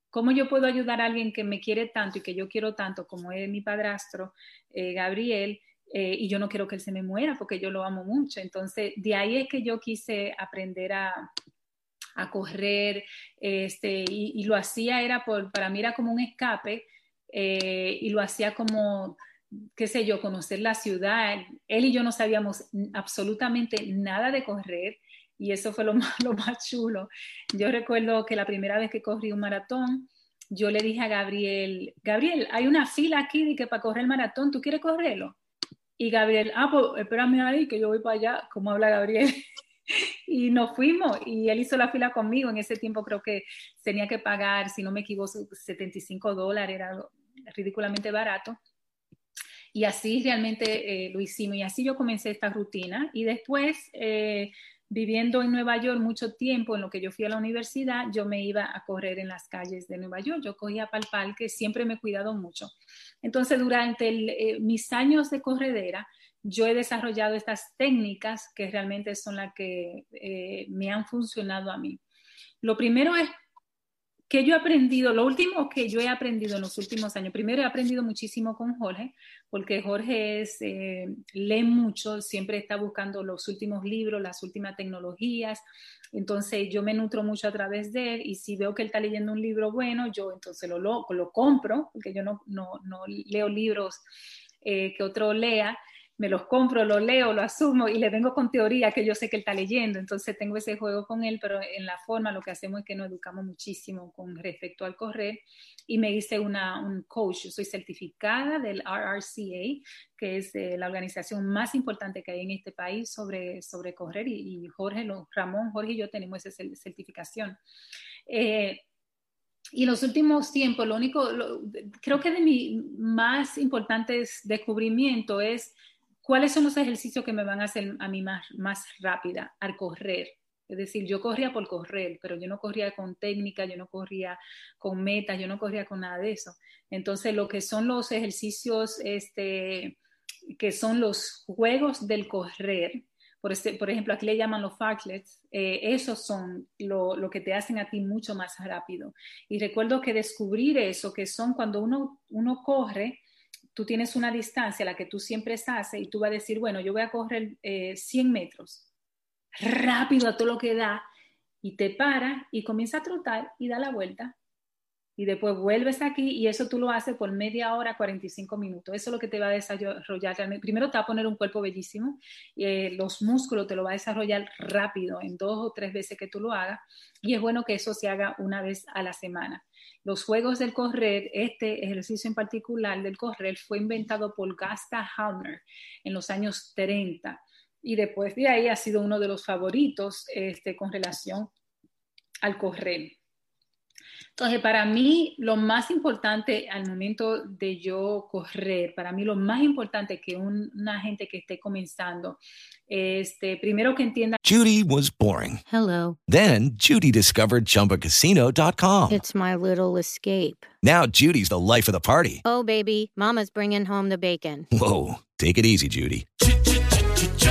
¿Cómo yo puedo ayudar a alguien que me quiere tanto y que yo quiero tanto, como es mi padrastro, eh, Gabriel? Eh, y yo no quiero que él se me muera porque yo lo amo mucho. Entonces, de ahí es que yo quise aprender a, a correr. Este, y, lo hacía, era por, para mí era como un escape. Eh, y lo hacía como qué sé yo, conocer la ciudad. Él y yo no sabíamos absolutamente nada de correr y eso fue lo [laughs] más, lo más chulo. Yo recuerdo que la primera vez que corrí un maratón, yo le dije a Gabriel, Gabriel, hay una fila aquí de que para correr el maratón, ¿tú quieres correrlo? Y Gabriel, ah, pues espérame ahí que yo voy para allá, como habla Gabriel. [laughs] y nos fuimos y él hizo la fila conmigo. En ese tiempo creo que tenía que pagar, si no me equivoco, 75 dólares, era ridículamente barato. Y así realmente eh, lo hicimos y así yo comencé esta rutina y después eh, viviendo en Nueva York mucho tiempo, en lo que yo fui a la universidad, yo me iba a correr en las calles de Nueva York. Yo cogía palpal, que siempre me he cuidado mucho. Entonces, durante el, eh, mis años de corredera, yo he desarrollado estas técnicas que realmente son las que eh, me han funcionado a mí. Lo primero es que yo he aprendido, lo último que yo he aprendido en los últimos años, primero he aprendido muchísimo con Jorge, porque Jorge es, eh, lee mucho, siempre está buscando los últimos libros, las últimas tecnologías, entonces yo me nutro mucho a través de él y si veo que él está leyendo un libro bueno, yo entonces lo, lo, lo compro, porque yo no, no, no leo libros eh, que otro lea, me los compro, los leo, lo asumo y le vengo con teoría que yo sé que él está leyendo. Entonces tengo ese juego con él, pero en la forma lo que hacemos es que nos educamos muchísimo con respecto al correr. Y me hice una, un coach, yo soy certificada del RRCA, que es eh, la organización más importante que hay en este país sobre, sobre correr. Y, y Jorge, lo, Ramón, Jorge y yo tenemos esa certificación. Eh, y los últimos tiempos, lo único, creo que de mi más importantes descubrimiento es cuáles son los ejercicios que me van a hacer a mí más, más rápida al correr. Es decir, yo corría por correr, pero yo no corría con técnica, yo no corría con metas, yo no corría con nada de eso. Entonces, lo que son los ejercicios, este, que son los juegos del correr, por, este, por ejemplo, aquí le llaman los fartlets, eh, esos son lo, lo, que te hacen a ti mucho más rápido. Y recuerdo que descubrir eso, que son cuando uno, uno corre, tú tienes una distancia a la que tú siempre estás y tú vas a decir, bueno, yo voy a correr 100 eh, metros, rápido a todo lo que da, y te para y comienza a trotar y da la vuelta y después vuelves aquí y eso tú lo haces por media hora, 45 minutos. Eso es lo que te va a desarrollar. Primero te va a poner un cuerpo bellísimo, eh, los músculos te lo va a desarrollar rápido en dos o tres veces que tú lo hagas y es bueno que eso se haga una vez a la semana. Los juegos del correr, este ejercicio en particular del correr fue inventado por Gasta Halmer en los años 30 y después de ahí ha sido uno de los favoritos este, con relación al correr. Entonces, para mí, lo más importante al momento de yo correr, para mí lo más importante que un, una gente que esté comenzando, este, primero que entienda. Judy was boring. Hello. Then, Judy discovered chumbacasino.com. It's my little escape. Now, Judy's the life of the party. Oh, baby, Mama's bringing home the bacon. Whoa. Take it easy, Judy.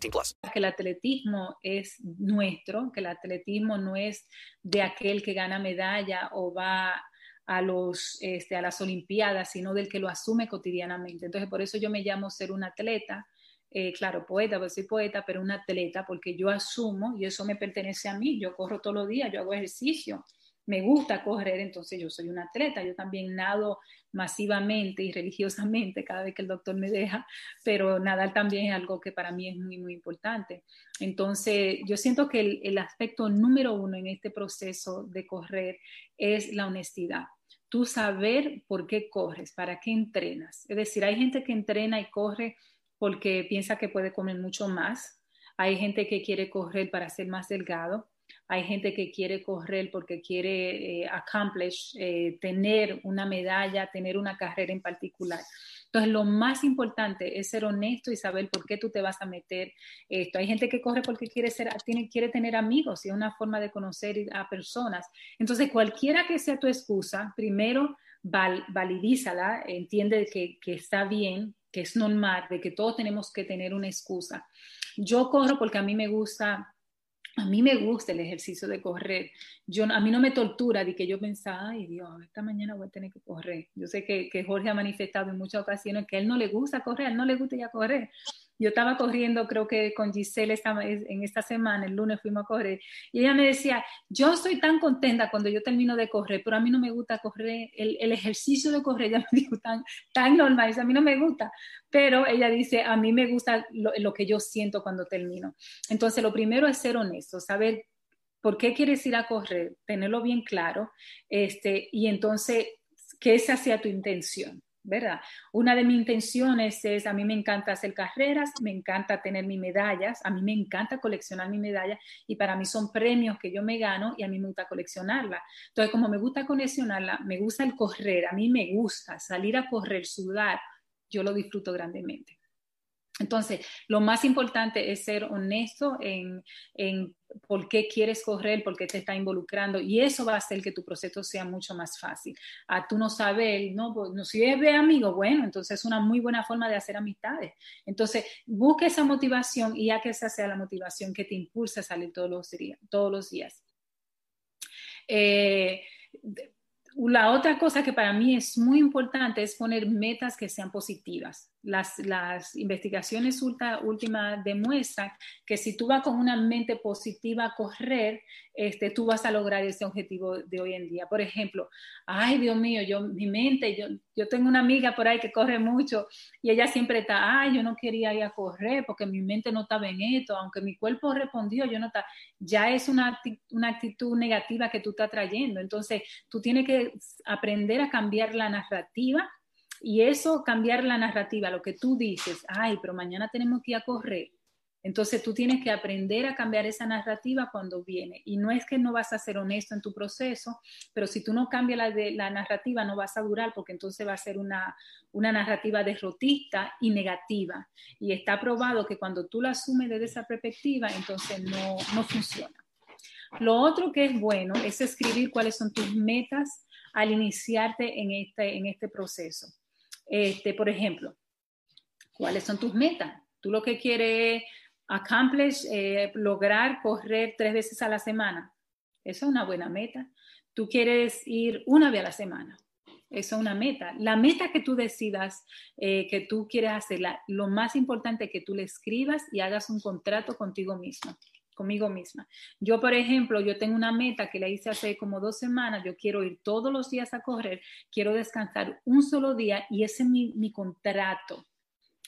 18 plus. Que el atletismo es nuestro, que el atletismo no es de aquel que gana medalla o va a, los, este, a las Olimpiadas, sino del que lo asume cotidianamente. Entonces, por eso yo me llamo ser un atleta eh, claro, poeta, pues soy poeta, pero un atleta, porque yo asumo y eso me pertenece a mí. Yo corro todos los días, yo hago ejercicio, me gusta correr, entonces yo soy un atleta. Yo también nado masivamente y religiosamente cada vez que el doctor me deja, pero nadar también es algo que para mí es muy, muy importante. Entonces, yo siento que el, aspecto número uno en este proceso de correr es la honestidad tú saber por qué corres, para qué entrenas. Es decir, hay gente que entrena y corre porque piensa que puede comer mucho más. Hay gente que quiere correr para ser más delgado. Hay gente que quiere correr porque quiere eh, accomplish, eh, tener una medalla, tener una carrera en particular. Entonces, lo más importante es ser honesto y saber por qué tú te vas a meter esto. Hay gente que corre porque quiere, tener amigos y es una forma de conocer a personas. Entonces, cualquiera que sea tu excusa, primero validízala, entiende que está bien, que es normal, de que todos tenemos que tener una excusa. Yo corro porque a mí me gusta, a mí me gusta el ejercicio de correr. Yo, a mí no me tortura de que yo pensaba, ay Dios, esta mañana voy a tener que correr. Yo sé que, que Jorge ha manifestado en muchas ocasiones que él no le gusta correr, él no le gusta ya correr. Yo estaba corriendo, creo que con Giselle esta, en esta semana, el lunes fuimos a correr, y ella me decía, yo estoy tan contenta cuando yo termino de correr, pero a mí no me gusta correr, el, ejercicio de correr, [laughs] ya me dijo, tan, tan normal, a mí no me gusta, pero ella dice, a mí me gusta lo, lo que yo siento cuando termino. Entonces, lo primero es ser honesto, saber por qué quieres ir a correr, tenerlo bien claro, este, y entonces que esa sea tu intención. ¿Verdad? Una de mis intenciones es, a mí me encanta hacer carreras, me encanta tener mis medallas, a mí me encanta coleccionar mis medallas y para mí son premios que yo me gano y a mí me gusta coleccionarla. Entonces, como me gusta coleccionarla, me gusta el correr, a mí me gusta salir a correr, sudar, yo lo disfruto grandemente. Entonces, lo más importante es ser honesto en, por qué quieres correr, por qué te está involucrando, y eso va a hacer que tu proceso sea mucho más fácil. A tú no sabes, no, pues, no si es de amigo, bueno, entonces es una muy buena forma de hacer amistades. Entonces, busca esa motivación y ya que esa sea la motivación que te impulse a salir todos los días. Todos los días. Eh, la otra cosa que para mí es muy importante es poner metas que sean positivas. Las, las investigaciones últimas demuestran que si tú vas con una mente positiva a correr, este, tú vas a lograr ese objetivo de hoy en día. Por ejemplo, ay Dios mío, yo, mi mente, yo, yo tengo una amiga por ahí que corre mucho y ella siempre está, ay, yo no quería ir a correr porque mi mente no estaba en esto, aunque mi cuerpo respondió, yo no está, ya es una, una actitud negativa que tú estás trayendo. Entonces, tú tienes que aprender a cambiar la narrativa y eso, cambiar la narrativa, lo que tú dices, ay, pero mañana tenemos que ir a correr. Entonces tú tienes que aprender a cambiar esa narrativa cuando viene. Y no es que no vas a ser honesto en tu proceso, pero si tú no cambias la, narrativa no vas a durar porque entonces va a ser una, una narrativa derrotista y negativa. Y está probado que cuando tú la asumes desde esa perspectiva, entonces no, no funciona. Lo otro que es bueno es escribir cuáles son tus metas al iniciarte en este, en este proceso. Este, por ejemplo, ¿cuáles son tus metas? Tú lo que quieres accomplish, eh, lograr correr tres veces a la semana. Eso es una buena meta. Tú quieres ir una vez a la semana. Eso es una meta. La meta que tú decidas eh, que tú quieres hacerla, lo más importante es que tú le escribas y hagas un contrato contigo mismo conmigo misma. Yo, por ejemplo, yo tengo una meta que la hice hace como dos semanas, yo quiero ir todos los días a correr, quiero descansar un solo día y ese es mi, contrato.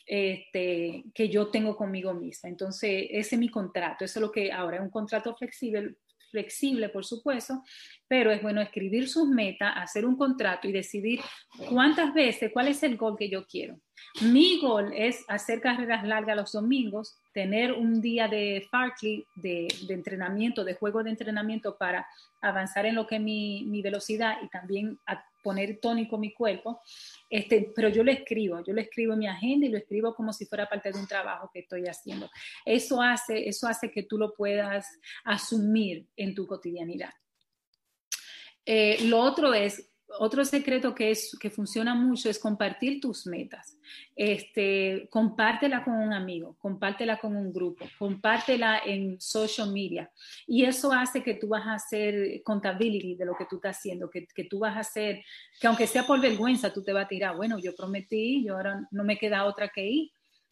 Este, que yo tengo conmigo misma. Entonces, ese es mi contrato. Eso es lo que ahora es un contrato flexible, flexible, por supuesto, pero es bueno escribir sus metas, hacer un contrato y decidir cuántas veces, cuál es el gol que yo quiero. Mi gol es hacer carreras largas los domingos, tener un día de Farkley, de, entrenamiento, de juego de entrenamiento para avanzar en lo que es mi, velocidad y también poner tónico mi cuerpo. Este, pero yo lo escribo, yo lo escribo en mi agenda y lo escribo como si fuera parte de un trabajo que estoy haciendo. Eso hace, eso hace que tú lo puedas asumir en tu cotidianidad. Eh, lo otro es otro secreto que, es, que funciona mucho es compartir tus metas. Este, compártela con un amigo, compártela con un grupo, compártela en social media. Y eso hace que tú vas a hacer contability de lo que tú estás haciendo, que, que tú vas a hacer, que aunque sea por vergüenza, tú te vas a tirar, bueno, yo prometí, yo ahora no me queda otra que ir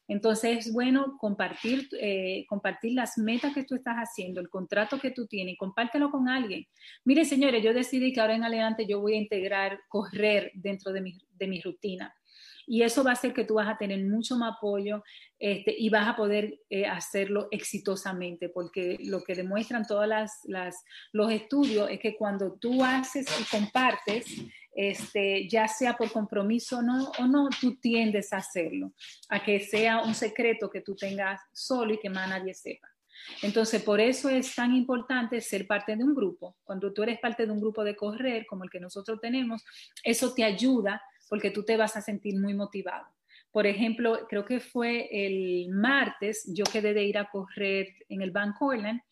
entonces es bueno compartir, eh, compartir las metas que tú estás haciendo, el contrato que tú tienes, compártelo con alguien. Mire, señores, yo decidí que ahora en adelante yo voy a integrar correr dentro de mi, de mi rutina. Y eso va a hacer que tú vas a tener mucho más apoyo este, y vas a poder eh, hacerlo exitosamente, porque lo que demuestran todos las, los estudios es que cuando tú haces y compartes, este, ya sea por compromiso no, o no, tú tiendes a hacerlo, a que sea un secreto que tú tengas solo y que más nadie sepa. Entonces, por eso es tan importante ser parte de un grupo. Cuando tú eres parte de un grupo de correr, como el que nosotros tenemos, eso te ayuda porque tú te vas a sentir muy motivado. Por ejemplo, creo que fue el martes, yo quedé de ir a correr en el Van Cortlandt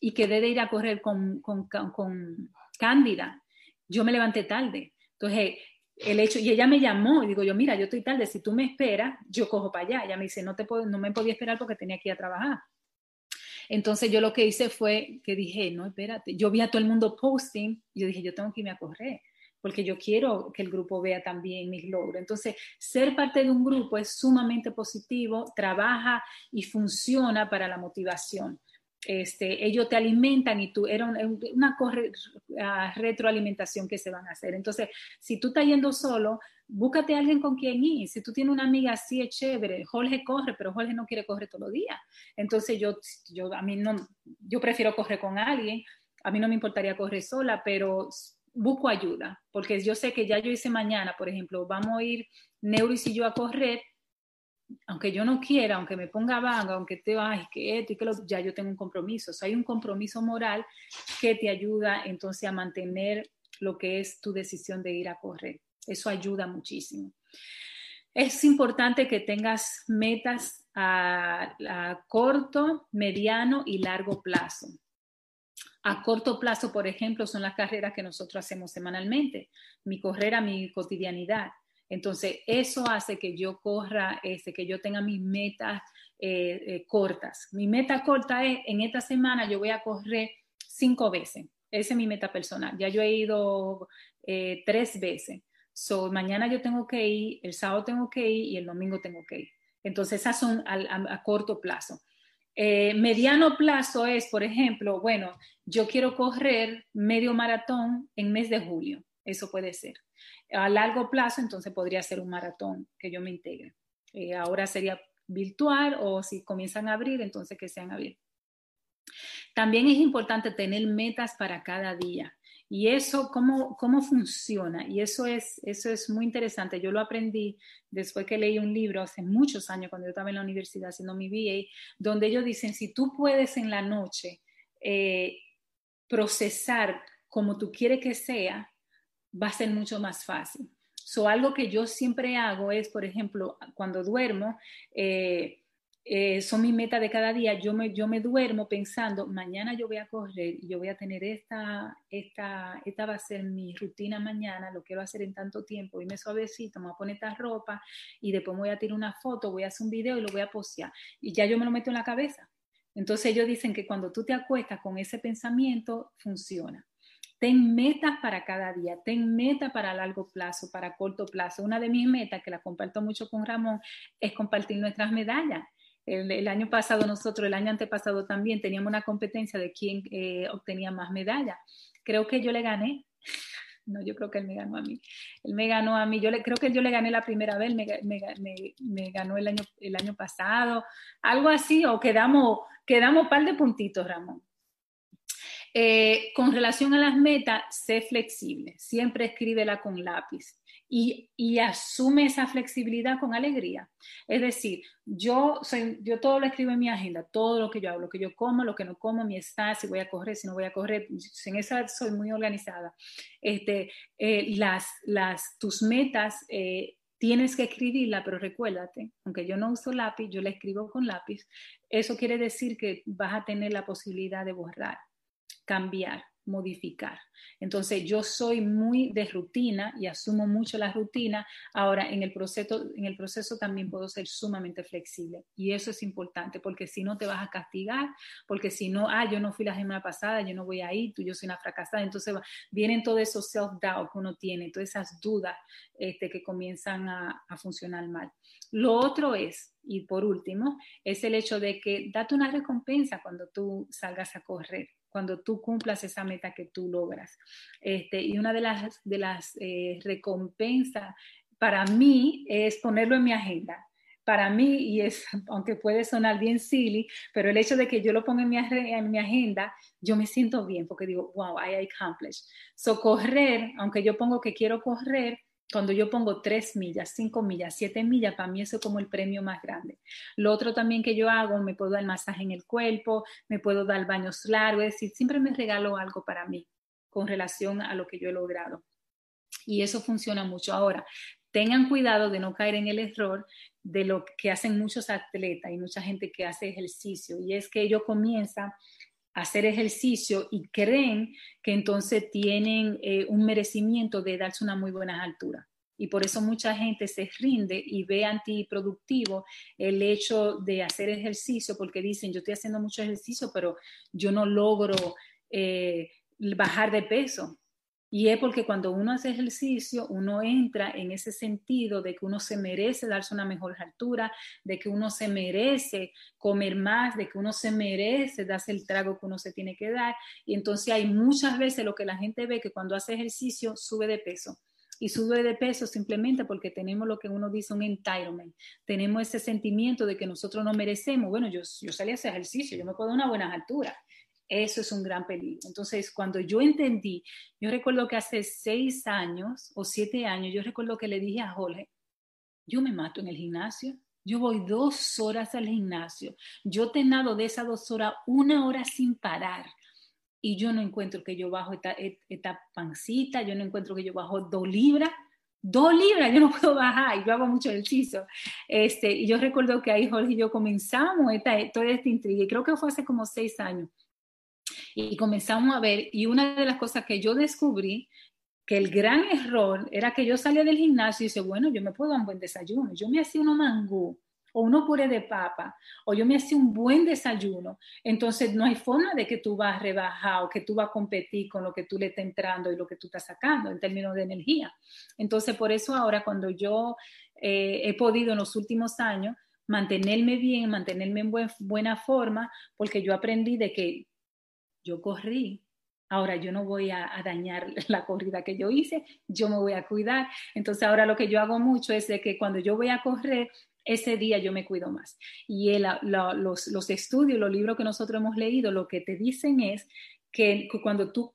y quedé de ir a correr con, con, con Cándida. Yo me levanté tarde entonces, el hecho, y ella me llamó y digo yo, mira, yo estoy tarde, si tú me esperas, yo cojo para allá. Ella me dice, no, te puedo, no me podía esperar porque tenía que ir a trabajar. Entonces yo lo que hice fue que dije, no, espérate, yo vi a todo el mundo posting y yo dije, yo tengo que irme a correr porque yo quiero que el grupo vea también mis logros. Entonces, ser parte de un grupo es sumamente positivo, trabaja y funciona para la motivación. Este, ellos te alimentan y tú, era una, ah, retroalimentación que se van a hacer. Entonces, si tú estás yendo solo, búscate a alguien con quien ir. Si tú tienes una amiga así es chévere, Jorge corre, pero Jorge no quiere correr todos los días. Entonces, yo, yo, a mí no, yo prefiero correr con alguien. A mí no me importaría correr sola, pero busco ayuda, porque yo sé que ya yo hice mañana, por ejemplo, vamos a ir Neuris y yo a correr, aunque yo no quiera, aunque me ponga vaga, aunque te ay, que esto y que lo, ya yo tengo un compromiso. O hay un compromiso moral que te ayuda entonces a mantener lo que es tu decisión de ir a correr. Eso ayuda muchísimo. Es importante que tengas metas a, a corto, mediano y largo plazo. A corto plazo, por ejemplo, son las carreras que nosotros hacemos semanalmente. Mi carrera, mi cotidianidad. Entonces, eso hace que yo corra, este, que yo tenga mis metas eh, eh, cortas. Mi meta corta es, en esta semana yo voy a correr cinco veces. Esa es mi meta personal. Ya yo he ido eh, tres veces. So, mañana yo tengo que ir, el sábado tengo que ir y el domingo tengo que ir. Entonces, esas son a, corto plazo. Mediano plazo es, por ejemplo, bueno, yo quiero correr medio maratón en mes de julio. Eso puede ser. A largo plazo, entonces podría ser un maratón que yo me integre. Eh, ahora sería virtual o si comienzan a abrir, entonces que sean abiertos. También es importante tener metas para cada día. Y eso, ¿cómo, cómo funciona? Y eso es, eso es muy interesante. Yo lo aprendí después que leí un libro hace muchos años, cuando yo estaba en la universidad haciendo mi BA, donde ellos dicen, si tú puedes en la noche eh, procesar como tú quieres que sea, va a ser mucho más fácil. So, algo que yo siempre hago es, por ejemplo, cuando duermo, eh, eh, son mi meta de cada día, yo me, yo me duermo pensando, mañana yo voy a correr yo voy a tener esta, esta, esta va a ser mi rutina mañana, lo quiero hacer en tanto tiempo, y suavecito, me voy a poner esta ropa y después me voy a tirar una foto, voy a hacer un video y lo voy a postear. Y ya yo me lo meto en la cabeza. Entonces ellos dicen que cuando tú te acuestas con ese pensamiento, funciona. Ten metas para cada día, ten metas para largo plazo, para corto plazo. Una de mis metas, que la comparto mucho con Ramón, es compartir nuestras medallas. El, año pasado nosotros, el año antepasado también, teníamos una competencia de quién eh, obtenía más medallas. Creo que yo le gané. [laughs] No, yo creo que él me ganó a mí. Él me ganó a mí. Yo le, creo que yo le gané la primera vez, me, ganó el año, el año pasado. Algo así, o quedamos, quedamos par de puntitos, Ramón. Eh, con relación a las metas, sé flexible. Siempre escríbela con lápiz y, asume esa flexibilidad con alegría. Es decir, yo, soy, todo lo escribo en mi agenda, todo lo que yo hago, lo que yo como, lo que no como, mi estado, si voy a correr, si no voy a correr. En esa soy muy organizada. Este, eh, las, las, tus metas. Eh, tienes que escribirla, pero recuérdate, aunque yo no uso lápiz, yo la escribo con lápiz, eso quiere decir que vas a tener la posibilidad de borrar cambiar, modificar. Entonces yo soy muy de rutina y asumo mucho la rutina. Ahora en el proceso, en el proceso también puedo ser sumamente flexible y eso es importante porque si no te vas a castigar, porque si no, ah, yo no fui la semana pasada, yo no voy a ir, tú, yo soy una fracasada. Entonces vienen todos esos self-doubt que uno tiene, todas esas dudas este, que comienzan a, a funcionar mal. Lo otro es, y por último, es el hecho de que date una recompensa cuando tú salgas a correr cuando tú cumplas esa meta que tú logras. Este, y una de las, de las eh, recompensas para mí es ponerlo en mi agenda. Para mí, y es, [laughs] aunque puede sonar bien silly, pero el hecho de que yo lo ponga en mi, en mi agenda, yo me siento bien porque digo, wow, I accomplished. So, correr, aunque yo pongo que quiero correr, cuando yo pongo tres millas, cinco millas, siete millas, para mí eso es como el premio más grande. Lo otro también que yo hago, me puedo dar masaje en el cuerpo, me puedo dar baños largos, es decir, siempre me regalo algo para mí con relación a lo que yo he logrado. Y eso funciona mucho. Ahora, tengan cuidado de no caer en el error de lo que hacen muchos atletas y mucha gente que hace ejercicio, y es que ellos comienzan hacer ejercicio y creen que entonces tienen eh, un merecimiento de darse una muy buena altura. Y por eso mucha gente se rinde y ve antiproductivo el hecho de hacer ejercicio porque dicen, yo estoy haciendo mucho ejercicio, pero yo no logro eh, bajar de peso. Y es porque cuando uno hace ejercicio, uno entra en ese sentido de que uno se merece darse una mejor altura, de que uno se merece comer más, de que uno se merece darse el trago que uno se tiene que dar. Y entonces hay muchas veces lo que la gente ve que cuando hace ejercicio sube de peso. Y sube de peso simplemente porque tenemos lo que uno dice un entitlement. Tenemos ese sentimiento de que nosotros no merecemos. Bueno, yo, yo salí a hacer ejercicio, yo me puedo dar una buena altura eso es un gran peligro. Entonces, cuando yo entendí, yo recuerdo que hace seis años o siete años, yo recuerdo que le dije a Jorge, yo me mato en el gimnasio. Yo voy dos horas al gimnasio. Yo te nado de esas dos horas una hora sin parar. Y yo no encuentro que yo bajo esta, pancita, yo no encuentro que yo bajo dos libras. Dos libras, yo no puedo bajar, y yo hago mucho ejercicio. Este, y yo recuerdo que ahí Jorge y yo comenzamos esta, toda esta intriga, y creo que fue hace como seis años y comenzamos a ver, y una de las cosas que yo descubrí, que el gran error era que yo salía del gimnasio y decía, bueno, yo me puedo dar un buen desayuno. Yo me hacía unos mangú, o uno puré de papa, o yo me hacía un buen desayuno, entonces no hay forma de que tú vas a rebajar o que tú vas a competir con lo que tú le estás entrando y lo que tú estás sacando en términos de energía. Entonces, por eso ahora cuando yo eh, he podido en los últimos años mantenerme bien, mantenerme en buena forma, porque yo aprendí de que yo corrí, Ahora yo no voy a, dañar [laughs] la corrida que yo hice, yo me voy a cuidar. Entonces ahora lo que yo hago mucho es de que cuando yo voy a correr, ese día yo me cuido más. Y los, estudios, los libros que nosotros hemos leído, lo que te dicen es que, cuando tú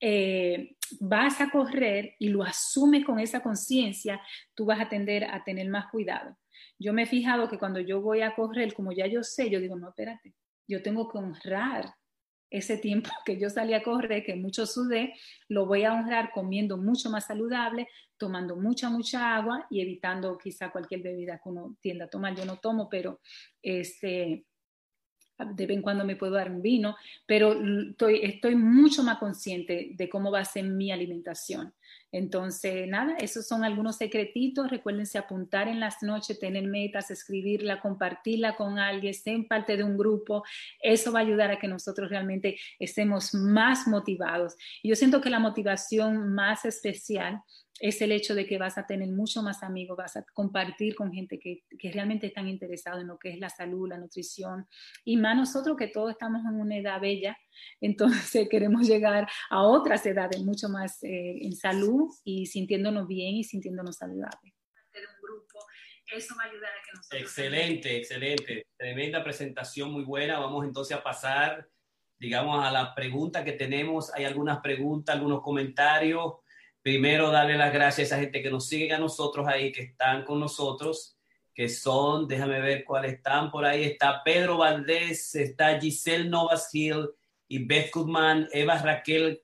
eh, vas a correr y lo asumes con esa conciencia, tú vas a tender a tener más cuidado. Yo me he fijado que cuando yo voy a correr, como ya yo sé, yo digo, no, espérate, yo tengo que honrar ese tiempo [laughs] que yo salí a correr, que mucho sudé, lo voy a honrar comiendo mucho más saludable, tomando mucha, mucha agua y evitando quizá cualquier bebida que uno tienda a tomar. Yo no tomo, pero este, de vez en cuando me puedo dar un vino, pero estoy, mucho más consciente de cómo va a ser mi alimentación. Entonces, nada, esos son algunos secretitos. Recuérdense apuntar en las noches, tener metas, escribirla, compartirla con alguien, ser parte de un grupo. Eso va a ayudar a que nosotros realmente estemos más motivados. Y yo siento que la motivación más especial es el hecho de que vas a tener mucho más amigos, vas a compartir con gente que, que realmente están interesados en lo que es la salud, la nutrición, y más nosotros que todos estamos en una edad bella, [laughs] entonces queremos llegar a otras edades mucho más eh, en salud y sintiéndonos bien y sintiéndonos saludables. Eso va a ayudar a que nosotros... Excelente, excelente. Tremenda presentación, muy buena. Vamos entonces a pasar, digamos, a la pregunta que tenemos. Hay algunas preguntas, algunos comentarios primero darle las gracias a esa gente que nos sigue a nosotros ahí, que están con nosotros, que son, déjame ver cuáles están por ahí, está Pedro Valdés, está Giselle Novas Hill y Beth Goodman, Eva Raquel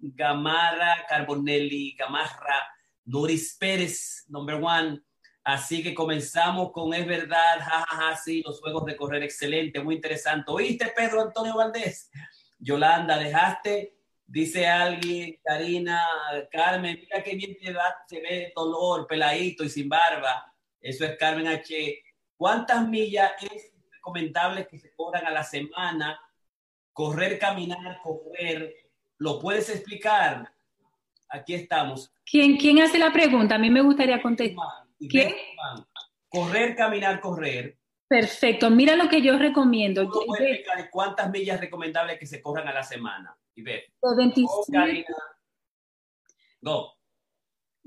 Gamarra, Carbonelli, Gamarra, Doris Pérez, number one. Así que comenzamos con Es verdad, jajaja, sí, los juegos de correr, excelente, muy interesante. ¿Oíste, Pedro Antonio Valdés? Yolanda, dejaste Dice alguien, Karina, Carmen, mira qué bien te va, se ve dolor, peladito y sin barba. Eso es Carmen H. ¿Cuántas millas es recomendable que se corran a la semana? Correr, caminar, correr. ¿Lo puedes explicar? Aquí estamos. ¿Quién, quién hace la pregunta? A mí me gustaría contestar. ¿Quién? Correr, caminar, correr. Perfecto. Mira lo que yo recomiendo. ¿Cuántas millas es recomendable que se corran a la semana? Y ve.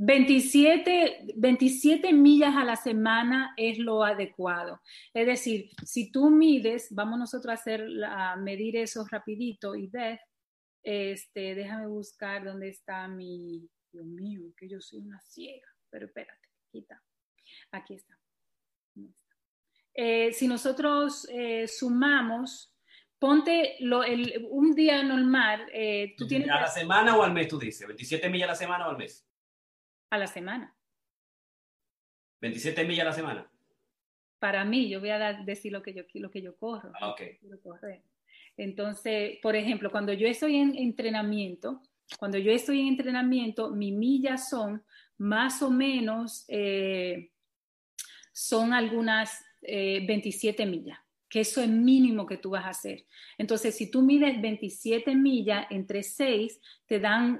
27, 27 millas a la semana es lo adecuado. Es decir, si tú mides, vamos nosotros a hacer a medir eso rapidito y ve, este, déjame buscar dónde está mi, Dios mío, que yo soy una ciega, pero espérate, quita. Aquí está. Eh, si nosotros eh, sumamos ponte lo, el, un día normal, eh, tú tienes... ¿A la semana o al mes tú dices? ¿27 millas a la semana o al mes? A la semana. ¿27 millas a la semana? Para mí, yo voy a decir lo que yo, lo que yo corro. Ah, ok. Entonces, por ejemplo, cuando yo estoy en entrenamiento, cuando yo estoy en entrenamiento, mis millas son más o menos, eh, son algunas 27 eh, millas que eso es mínimo que tú vas a hacer. Entonces, si tú mides 27 millas entre 6, te dan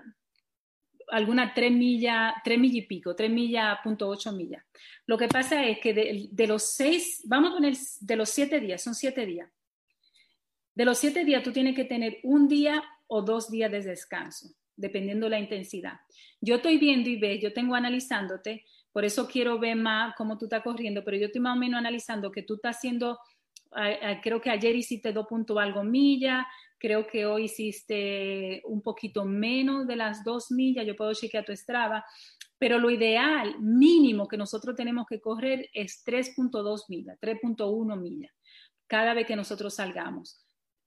alguna 3 millas, 3 millas y pico, 3 millas, punto 8 millas. Lo que pasa es que de, los 6, vamos a poner de los 7 días, son 7 días. De los 7 días tú tienes que tener un día o dos días de descanso, dependiendo la intensidad. Yo estoy viendo y ve, yo tengo analizándote, por eso quiero ver más cómo tú estás corriendo, pero yo estoy más o menos analizando que tú estás haciendo creo que ayer hiciste dos puntos algo millas, creo que hoy hiciste un poquito menos de las dos millas, yo puedo chequear tu Strava, pero lo ideal mínimo que nosotros tenemos que correr es 3.2 millas, 3.1 millas, cada vez que nosotros salgamos.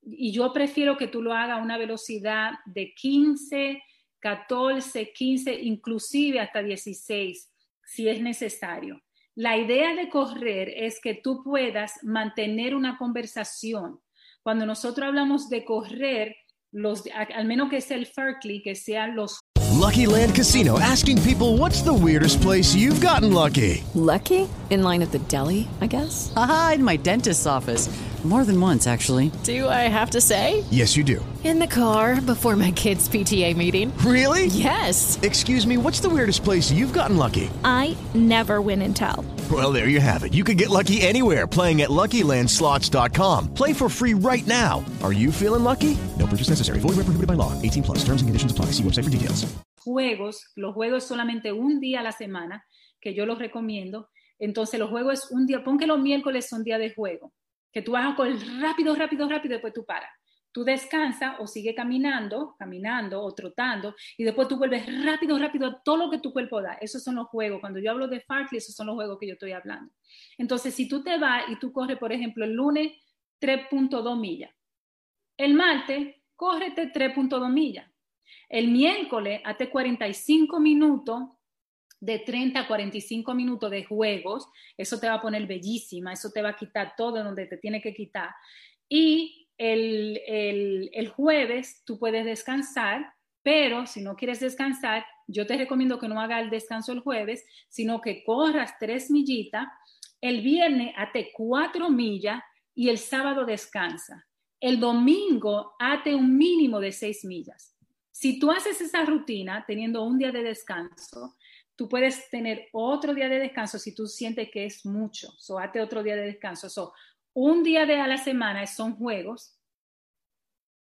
Y yo prefiero que tú lo hagas a una velocidad de 15, 14, 15, inclusive hasta 16, si es necesario. La idea de correr es que tú puedas mantener una conversación. Cuando nosotros hablamos de correr, los, al menos que sea el Ferkley, que sean los Lucky Land Casino asking people what's the weirdest place you've gotten lucky? Lucky? In line at the deli, I guess? Aha, in my dentist's office. More than once, actually. Do I have to say? Yes, you do. In the car before my kids' PTA meeting. Really? Yes. Excuse me, what's the weirdest place you've gotten lucky? I never win and tell. Well, there you have it. You can get lucky anywhere playing at LuckyLandSlots.com. Play for free right now. Are you feeling lucky? No purchase necessary. Void where prohibited by law. 18 plus. Terms and conditions apply. See website for details. Juegos, los juegos solamente un día a la semana, que yo los recomiendo. Entonces, los juegos es un día, pon que los miércoles son día de juego. Que tú vas a correr rápido, rápido, rápido, después tú paras. Tú descansas o sigue caminando, caminando o trotando, y después tú vuelves rápido, rápido todo lo que tu cuerpo da. Esos son los juegos. Cuando yo hablo de Fartley, esos son los juegos que yo estoy hablando. Entonces, si tú te vas y tú corres, por ejemplo, el lunes 3.2 millas, el martes, córrete 3.2 millas. El miércoles, hazte 45 minutos de 30 a 45 minutos de juegos, eso te va a poner bellísima, eso te va a quitar todo donde te tiene que quitar. Y el, el, el jueves tú puedes descansar, pero si no quieres descansar, yo te recomiendo que no haga el descanso el jueves, sino que corras tres millitas, el viernes ate cuatro millas y el sábado descansa. El domingo ate un mínimo de seis millas. Si tú haces esa rutina teniendo un día de descanso, tú puedes tener otro día de descanso si tú sientes que es mucho. So, hazte otro día de descanso. So, un día de a la semana son juegos.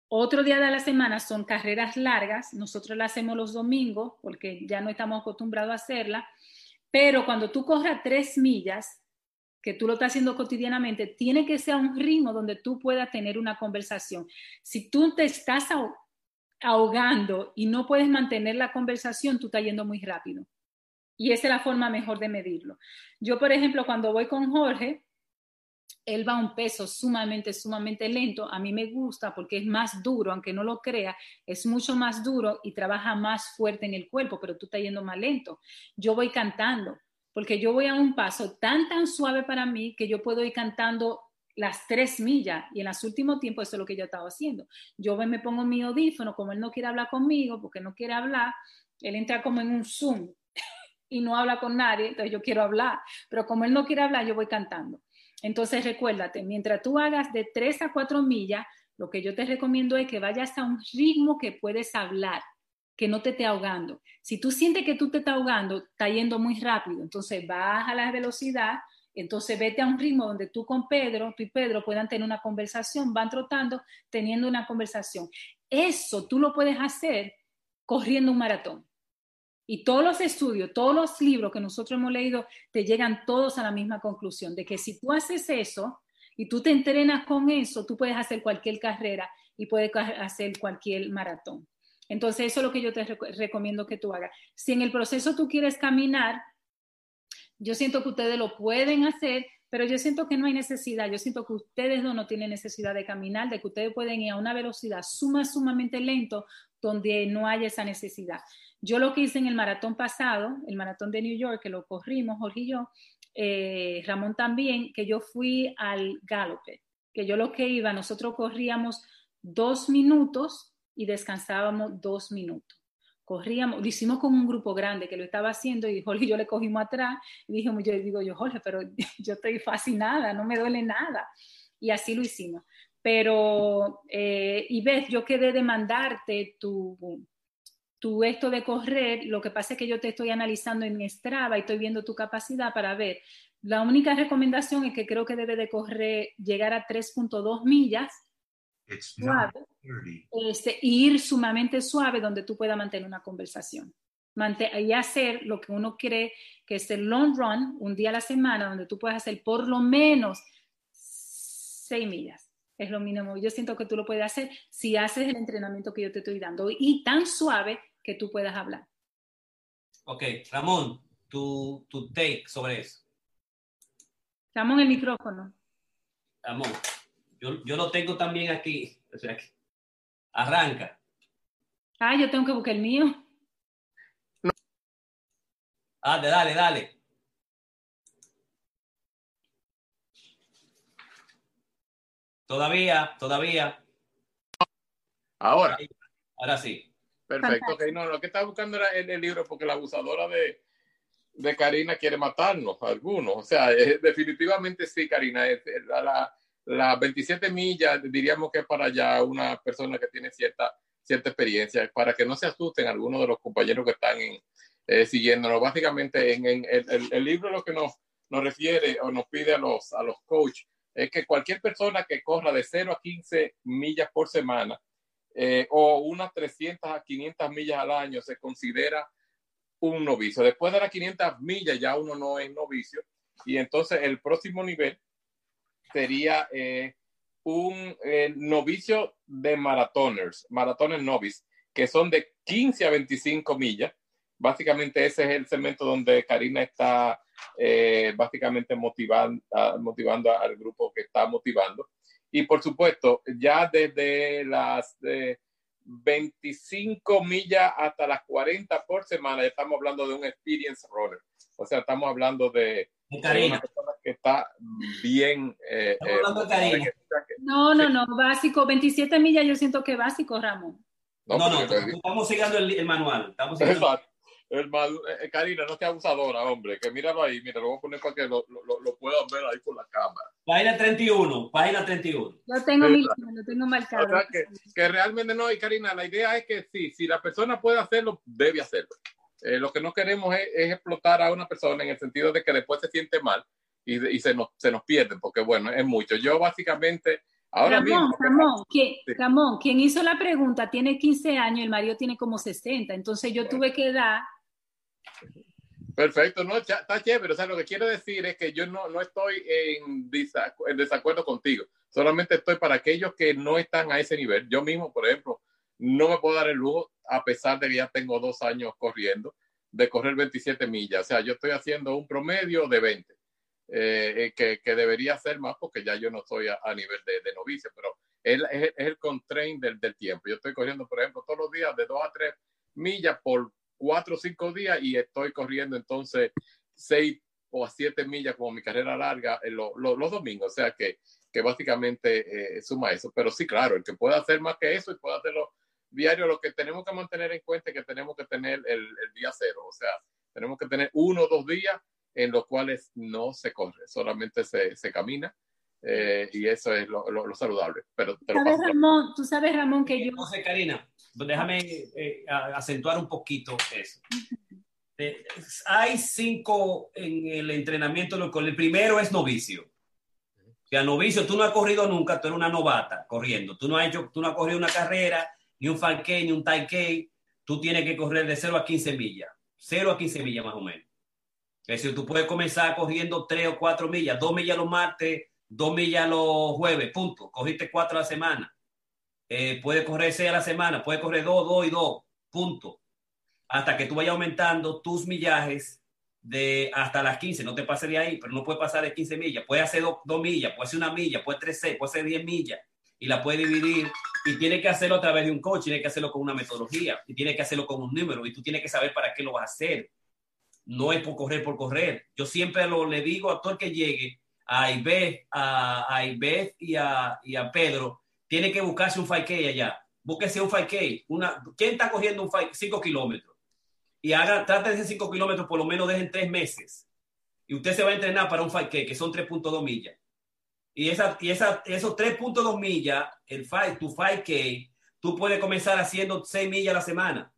Otro día de la semana son carreras largas. Nosotros las hacemos los domingos porque ya no estamos acostumbrados a hacerla. Pero cuando tú corras tres millas, que tú lo estás haciendo cotidianamente, tiene que ser un ritmo donde tú puedas tener una conversación. Si tú te estás ahogando y no puedes mantener la conversación, tú estás yendo muy rápido. Y esa es la forma mejor de medirlo. Yo, por ejemplo, cuando voy con Jorge, él va a un peso sumamente, sumamente lento. A mí me gusta porque es más duro, aunque no lo crea, es mucho más duro y trabaja más fuerte en el cuerpo, pero tú estás yendo más lento. Yo voy cantando, porque yo voy a un paso tan, tan suave para mí que yo puedo ir cantando las tres millas y en los últimos tiempos eso es lo que yo estaba haciendo. Yo me pongo mi audífono, como él no quiere hablar conmigo, porque no quiere hablar, él entra como en un Zoom y no habla con nadie, entonces yo quiero hablar, pero como él no quiere hablar, yo voy cantando. Entonces recuérdate, mientras tú hagas de 3 a 4 millas, lo que yo te recomiendo es que vayas a un ritmo que puedes hablar, que no te esté ahogando. Si tú sientes que tú te estás ahogando, está yendo muy rápido, entonces baja la velocidad, entonces vete a un ritmo donde tú con Pedro, tú y Pedro puedan tener una conversación, van trotando, teniendo una conversación. Eso tú lo puedes hacer corriendo un maratón. Y todos los estudios, todos los libros que nosotros hemos leído, te llegan todos a la misma conclusión, de que si tú haces eso y tú te entrenas con eso, tú puedes hacer cualquier carrera y puedes hacer cualquier maratón. Entonces, eso es lo que yo te recomiendo que tú hagas. Si en el proceso tú quieres caminar, yo siento que ustedes lo pueden hacer, pero yo siento que no hay necesidad. Yo siento que ustedes no, no tienen necesidad de caminar, de que ustedes pueden ir a una velocidad suma, sumamente lento donde no haya esa necesidad. Yo lo que hice en el maratón pasado, el maratón de New York, que lo corrimos, Jorge y yo, eh, Ramón también, que yo fui al galope, que yo lo que iba, nosotros corríamos dos minutos y descansábamos dos minutos. Corríamos, lo hicimos con un grupo grande que lo estaba haciendo y Jorge y yo le cogimos atrás y dijimos, yo digo yo, Jorge, pero [laughs] yo estoy fascinada, no me duele nada. Y así lo hicimos. Pero, eh, y ves, yo quedé de mandarte tu, tu esto de correr, lo que pasa es que yo te estoy analizando en Strava y estoy viendo tu capacidad para ver. La única recomendación es que creo que debe de correr, llegar a 3.2 millas suave, este, ir sumamente suave donde tú puedas mantener una conversación. y hacer lo que uno cree que es el long run, un día a la semana, donde tú puedes hacer por lo menos 6 millas. Es lo mínimo. Yo siento que tú lo puedes hacer si haces el entrenamiento que yo te estoy dando y tan suave que tú puedas hablar. Ok, Ramón, tu, tu take sobre eso. Ramón, el micrófono. Ramón, yo, yo lo tengo también aquí. [laughs] O sea, arranca. Ah, yo tengo que buscar el mío. Ah, dale, dale. Todavía, todavía. Ahora. Ahora sí. Perfecto, ok, no, lo que estaba buscando era el, el libro porque la abusadora de, de Karina quiere matarnos, algunos. O sea, eh, definitivamente sí, Karina. es- es la, la, la 27 millas diríamos que es para ya una persona que tiene cierta, cierta experiencia, para que no se asusten algunos de los compañeros que están en, eh, siguiéndonos. Básicamente, en, en el, el- el libro lo que nos, nos refiere o nos pide a los, a los coaches es que cualquier persona que corra de 0 a 15 millas por semana eh, o unas 300 a 500 millas al año se considera un novicio. Después de las 500 millas ya uno no es novicio y entonces el próximo nivel sería eh, un eh, novicio de maratoners, maratones novice, que son de 15 a 25 millas. Básicamente ese es el segmento donde Karina está básicamente motivando, motivando al grupo que está motivando. Y por supuesto, ya desde las eh, 25 millas hasta las 40 por semana, ya estamos hablando de un experience runner. O sea, estamos hablando de, de una persona que está bien. eh, Estamos eh, hablando de Karina. No, no, no, básico, 27 millas yo siento que básico, Ramón. No, no, digo- estamos siguiendo el, el manual. Estamos siguiendo Exacto. El mal- eh, Karina, no sea abusadora, hombre, que míralo ahí, mira, lo voy a poner para que lo, lo, lo puedan ver ahí por la cámara. Página 31, página 31. Yo tengo mi Exacto. lo tengo marcado. O sea, que, que realmente no, y Karina, la idea es que sí, si la persona puede hacerlo, debe hacerlo. Eh, lo que no queremos es, es explotar a una persona en el sentido de que después se siente mal y, y se, nos, se nos pierde, porque bueno, es mucho. Yo básicamente, ahora Ramón, mismo... Ramón, ¿quién, Sí. Ramón, quien hizo la pregunta tiene 15 años, el marido tiene como 60, entonces yo tuve que dar, Perfecto, no, está chévere. O sea, lo que quiero decir es que yo no, no estoy en, desacu- en desacuerdo contigo. Solamente estoy para aquellos que no están a ese nivel. Yo mismo, por ejemplo, no me puedo dar el lujo, a pesar de que ya tengo dos años corriendo, de correr 27 millas. O sea, yo estoy haciendo un promedio de 20, eh, eh, que, que debería ser más porque ya yo no estoy a, nivel de, de novicio, pero es, es el constraint del, del tiempo. Yo estoy corriendo, por ejemplo, todos los días de 2 a 3 millas por cuatro o cinco días y estoy corriendo entonces seis o siete millas como mi carrera larga en lo- los domingos. O sea que, que básicamente eh, suma eso. Pero sí, claro, el que pueda hacer más que eso y pueda hacerlo diario, lo que tenemos que mantener en cuenta es que tenemos que tener el, el día cero. O sea, tenemos que tener uno o dos días en los cuales no se corre, solamente se, se camina. Eh, y eso es lo, lo- lo saludable. Pero te lo ¿sabes. Ramón? Tú sabes, Ramón, que yo... Entonces, Karina, déjame eh, acentuar un poquito eso. Eh, hay cinco en el entrenamiento local. El primero es novicio. O sea, novicio, tú no has corrido nunca, tú eres una novata corriendo. Tú no has hecho, tú no has corrido una carrera, ni un 5K, ni un 10K. Tú tienes que correr de 0 a 15 millas. 0 a 15 millas más o menos. Es decir, tú puedes comenzar corriendo 3 o 4 millas, 2 millas los martes, 2 millas los jueves, punto. Cogiste 4 a la semana. Eh, puedes correr 6 a la semana, puedes correr 2, 2 y 2, punto. Hasta que tú vayas aumentando tus millajes de hasta las 15, no te pases de ahí, pero no puedes pasar de 15 millas. Puedes hacer 2 millas, puede ser una milla, puede ser 3, puede ser 10 millas y la puedes dividir y tienes que hacerlo a través de un coach, tienes que hacerlo con una metodología y tienes que hacerlo con un número y tú tienes que saber para qué lo vas a hacer. No es por correr por correr. Yo siempre lo, le digo a todo el que llegue, a Ibe, a, a y, a, y a Pedro, tiene que buscarse un 5K allá. Búsquese un 5K. Una, ¿Quién está cogiendo un 5 kilómetros? Y haga, trate de hacer 5 kilómetros, por lo menos dejen 3 meses. Y usted se va a entrenar para un 5K, que son 3.2 millas. Y, esa, y esa, esos 3.2 millas, el 5, tu 5K, tú puedes comenzar haciendo 6 millas a la semana.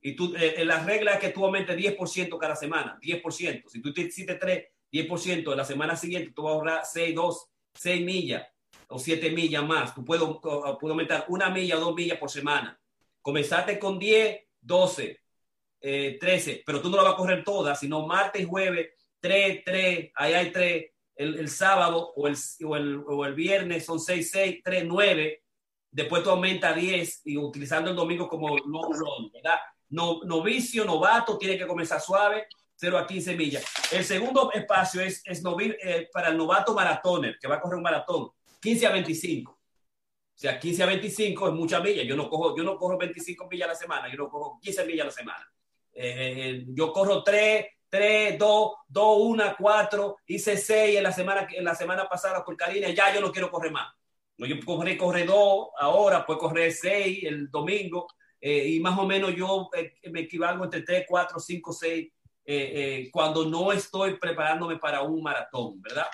Y tú, eh, la regla es que tú aumentes 10% cada semana, 10%. Si tú te hiciste 3, 10%, la semana siguiente tú vas a ahorrar 6, 2, 6 millas o 7 millas más. Tú puedes, uh, puedes aumentar una milla o dos millas por semana. Comenzaste con 10, 12, eh, 13, pero tú no la vas a correr todas, sino martes jueves, 3, 3, ahí hay 3, el, sábado o el, o, el, o el viernes son 6, 6, 3, 9, después tú aumentas a 10 y utilizando el domingo como long run, ¿verdad? No, novicio, novato, tiene que comenzar suave, 0 a 15 millas. El segundo espacio es, es novi, eh, para el novato maratoner, que va a correr un maratón, 15 a 25. O sea, 15 a 25 es mucha milla. Yo no cojo, yo no corro 25 millas a la semana, yo no cojo 15 millas a la semana. Eh, yo corro 3, 3, 2, 2, 1, 4, hice 6 en la semana, en la semana pasada por Karina, ya yo no quiero correr más. Yo corré, corre 2 ahora, pues correr 6 el domingo, eh, y más o menos yo eh, me equivalgo entre 3, 4, 5, 6 cuando no estoy preparándome para un maratón, ¿verdad?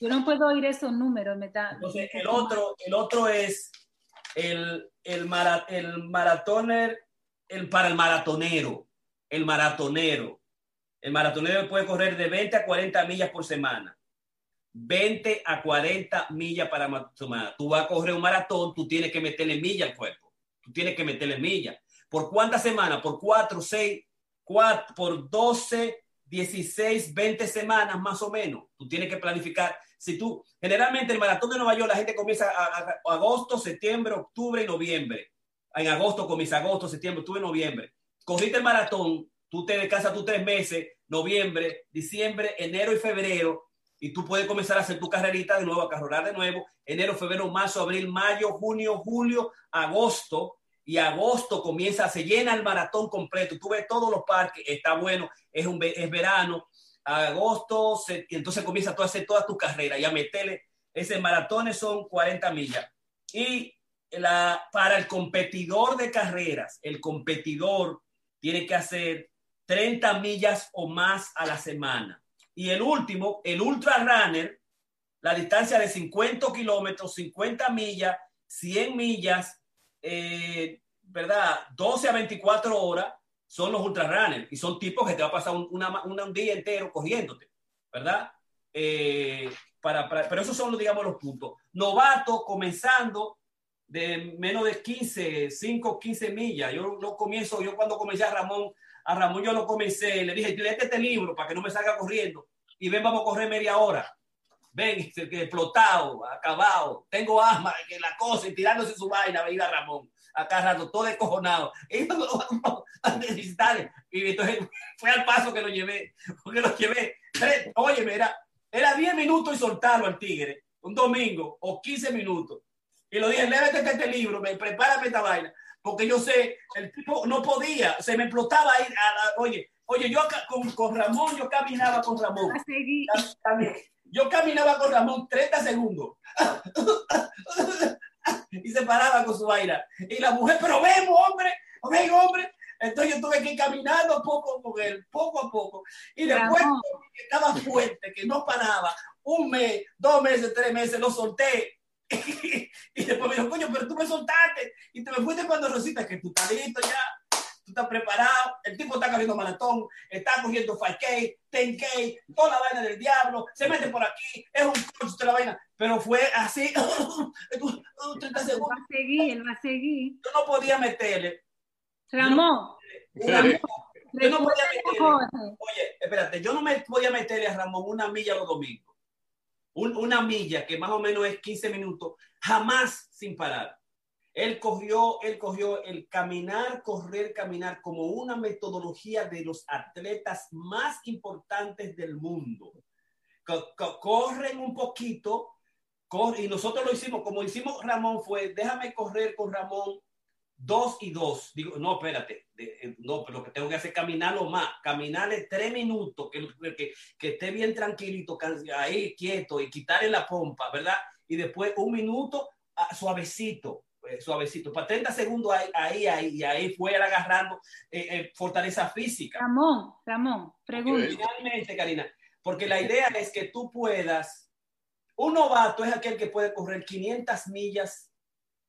Yo no puedo oír esos números, me da. Entonces, el otro, el otro es el, el, mara, el maratoner, el, para el maratonero, el maratonero. El maratonero puede correr de 20 a 40 millas por semana. 20 a 40 millas para semana. Tú vas a correr un maratón, tú tienes que meterle milla al cuerpo. Tú tienes que meterle milla. ¿Por cuántas semanas? Por 4, 6, 4, por 12, 16, 20 semanas más o menos. Tú tienes que planificar. Si tú, generalmente el maratón de Nueva York, la gente comienza a, agosto, septiembre, octubre y noviembre. En agosto comienza agosto, septiembre, octubre, noviembre. Corriste el maratón, tú te descansas tú tres meses, noviembre, diciembre, enero y febrero, y tú puedes comenzar a hacer tu carrerita de nuevo, a carrorar de nuevo, enero, febrero, marzo, abril, mayo, junio, julio, agosto, y agosto comienza, se llena el maratón completo, tú ves todos los parques, está bueno, es, un, es verano, agosto, entonces comienza a hacer toda tu carrera y a meterle, ese maratón son 40 millas. Y la, para el competidor de carreras, el competidor tiene que hacer 30 millas o más a la semana. Y el último, el ultra runner, la distancia de 50 kilómetros, 50 millas, 100 millas, eh, ¿verdad? 12 a 24 horas son los ultra runners y son tipos que te va a pasar un, un día entero cogiéndote, ¿verdad? Eh, para, pero esos son, digamos, los puntos. Novato comenzando de menos de 15, 5, 15 millas. Yo no comienzo, yo cuando comencé a Ramón, a Ramón yo lo comencé, le dije, léete este libro para que no me salga corriendo y ven, vamos a correr media hora. Ven, explotado, acabado, tengo asma, que la cosa, y tirándose su vaina, veía a Ramón, acá rato, todo descojonado. [laughs] Y entonces fue al paso que lo llevé, porque lo llevé, oye, era, era 10 minutos y soltarlo al tigre, un domingo, o 15 minutos. Y lo dije, lévete este libro, me, prepárame esta vaina, porque yo sé, el tipo no podía, se me explotaba ahí, oye, oye, yo con, con, Ramón, yo caminaba con Ramón. Yo caminaba con Ramón 30 segundos. y se paraba con su vaina. Y la mujer, pero ven, hombre, ven, hombre. Entonces yo tuve que ir caminando poco con él, poco a poco. Y después que estaba fuerte, que no paraba, un mes, dos meses, tres meses, lo solté. [laughs] y después me dijo, coño, pero tú me soltaste y te me fuiste cuando Rosita, que tú estás listo ya, tú estás preparado, el tipo está corriendo maratón, está cogiendo 5K, 10K, toda la vaina del diablo, se mete por aquí, es un coach de la vaina, pero fue así, [laughs] 30 segundos. Va a seguir, él va a seguir. Yo no podía meterle. Ramón. Ramón. Yo no podía meterle. Oye, espérate, yo no me podía meterle a Ramón una milla los domingos una milla que más o menos es 15 minutos, jamás sin parar. Él cogió, él cogió el caminar, correr, caminar como una metodología de los atletas más importantes del mundo. corren un poquito, y nosotros lo hicimos, como hicimos Ramón, fue déjame correr con Ramón dos y dos. Digo, no, espérate, eh, no, pero lo que tengo que hacer es caminarlo más, caminarle tres minutos, que, que, que esté bien tranquilito, ahí quieto y quitarle la pompa, ¿verdad? Y después un minuto ah, suavecito, eh, suavecito, para 30 segundos ahí, ahí, ahí, y ahí fue agarrando eh, fortaleza física. Ramón, Ramón, pregunta. Finalmente, Karina, porque la idea es que tú puedas, un novato es aquel que puede correr 500 millas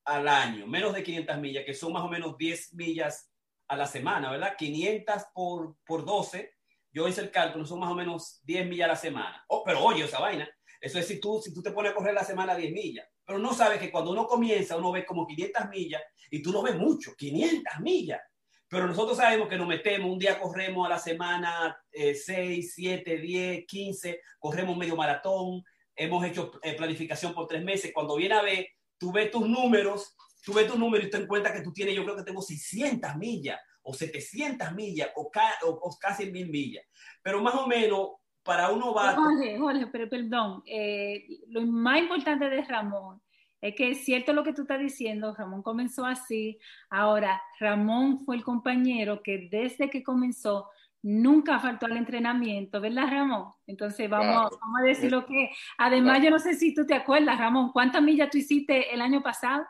al año, menos de 500 millas, que son más o menos 10 millas a la semana, ¿verdad? 500 por, por 12, yo hice el cálculo, son más o menos 10 millas a la semana. Oh, pero oye, esa vaina, eso es si tú, si tú te pones a correr la semana 10 millas, pero no sabes que cuando uno comienza, uno ve como 500 millas y tú no ves mucho, 500 millas. Pero nosotros sabemos que nos metemos, un día corremos a la semana 6, 7, 10, 15, corremos medio maratón, hemos hecho eh, planificación por tres meses. Cuando viene a ver, tú ves tus números, tú ves tus números y te encuentras que tú tienes, yo creo que tengo 600 millas o 700 millas o, casi 1000 millas. Pero más o menos para uno va... Jorge, Jorge, pero perdón, eh, lo más importante de Ramón es que es cierto lo que tú estás diciendo, Ramón comenzó así, ahora Ramón fue el compañero que desde que comenzó nunca faltó al entrenamiento, ¿verdad, Ramón? Entonces vamos, vamos a decir lo que. Además, yo no sé si tú te acuerdas, Ramón, ¿cuántas millas tú hiciste el año pasado?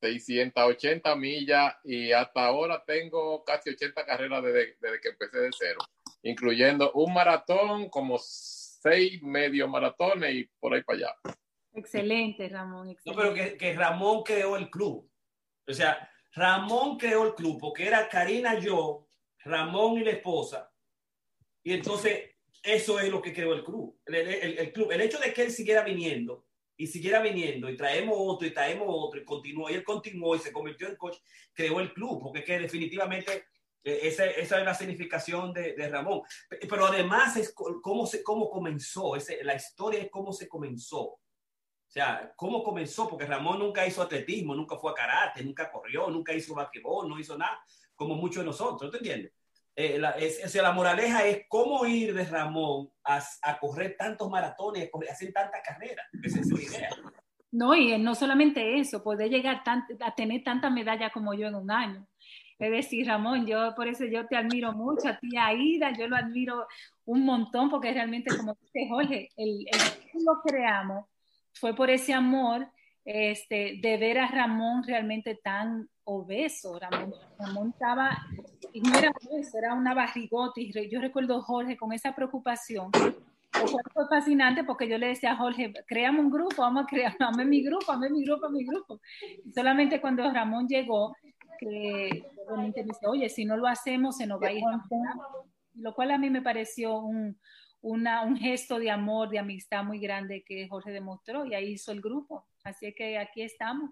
680 millas y hasta ahora tengo casi 80 carreras desde, desde que empecé de cero, incluyendo un maratón, como seis medio maratones y por ahí para allá. Excelente, Ramón. No, Excelente. pero que, que Ramón creó el club. O sea, Ramón creó el club porque era Karina, yo, Ramón y la esposa. Y entonces, eso es lo que creó el club. El, el- el club. el hecho de que él siguiera viniendo y siguiera viniendo y traemos otro y traemos otro y continuó y él continuó y se convirtió en coach, creó el club, porque es que definitivamente esa, esa es la significación de, de Ramón. Pe- Pero además es cómo, se, cómo comenzó, ese, la historia es cómo se comenzó. O sea, ¿cómo comenzó? Porque Ramón nunca hizo atletismo, nunca fue a karate, nunca corrió, nunca hizo basquetbol, no hizo nada, como muchos de nosotros, ¿te entiendes? Eh, la, es, o sea, la moraleja es cómo ir de Ramón a, a correr tantos maratones, a, hacer tantas carreras. Esa es la idea. No, y no solamente eso, poder llegar tan- a tener tanta medalla como yo en un año. Es decir, Ramón, yo por eso yo te admiro mucho, a ti Aida, yo lo admiro un montón porque realmente, como dice Jorge, el, el lo creamos fue por ese amor este, de ver a Ramón realmente tan obeso. Ramón, Ramón estaba, y no era obeso, era una barrigota. Y yo recuerdo Jorge con esa preocupación. Fue fascinante porque yo le decía a Jorge, creamos un grupo, vamos a crear, [laughs] dame mi grupo, dame mi grupo, mi grupo. Solamente cuando Ramón llegó, que realmente me dice, oye, si no lo hacemos, se nos va a ir. Lo cual a mí me pareció un, una- un gesto de amor, de amistad muy grande que Jorge demostró y ahí hizo el grupo. Así que aquí estamos.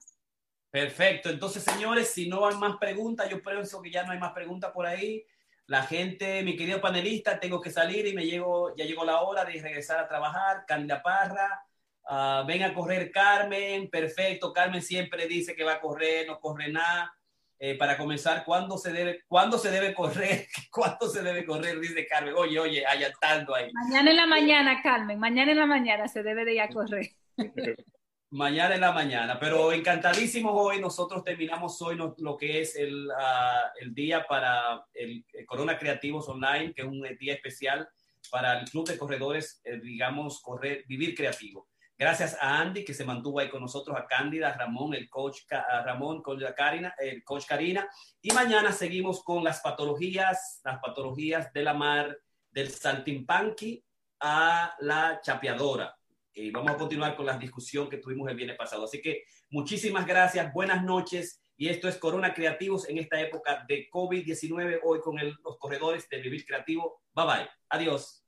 Perfecto. Entonces, señores, si no hay más preguntas, yo pienso que ya no hay más preguntas por ahí. La gente, mi querido panelista, tengo que salir y me llego, ya llegó la hora de regresar a trabajar. Candida Parra, ah, ven a correr Carmen, perfecto. Carmen siempre dice que va a correr, no corre nada. Eh, para comenzar, ¿cuándo se debe, cuándo se debe correr? [laughs] ¿Cuándo se debe correr? Dice Carmen. Oye, oye, allantando ahí. Mañana en la mañana, Carmen, mañana en la mañana se debe de ir a correr. [laughs] Mañana en la mañana, pero encantadísimos hoy. Nosotros terminamos hoy no- lo que es el, ah, el día para el, el Corona Creativos Online, que es un día especial para el Club de Corredores, eh, digamos, correr, vivir creativo. Gracias a Andy, que se mantuvo ahí con nosotros, a Cándida, a Ramón, el coach a Ramón, la Karina, el coach Karina. Y mañana seguimos con las patologías, las patologías de la mar, del saltimpanqui a la chapeadora. Y vamos a continuar con la discusión que tuvimos el viernes pasado. Así que muchísimas gracias, buenas noches. Y esto es Corona Creativos en esta época de COVID-19, hoy con los corredores de Vivir Creativo. Bye bye. Adiós.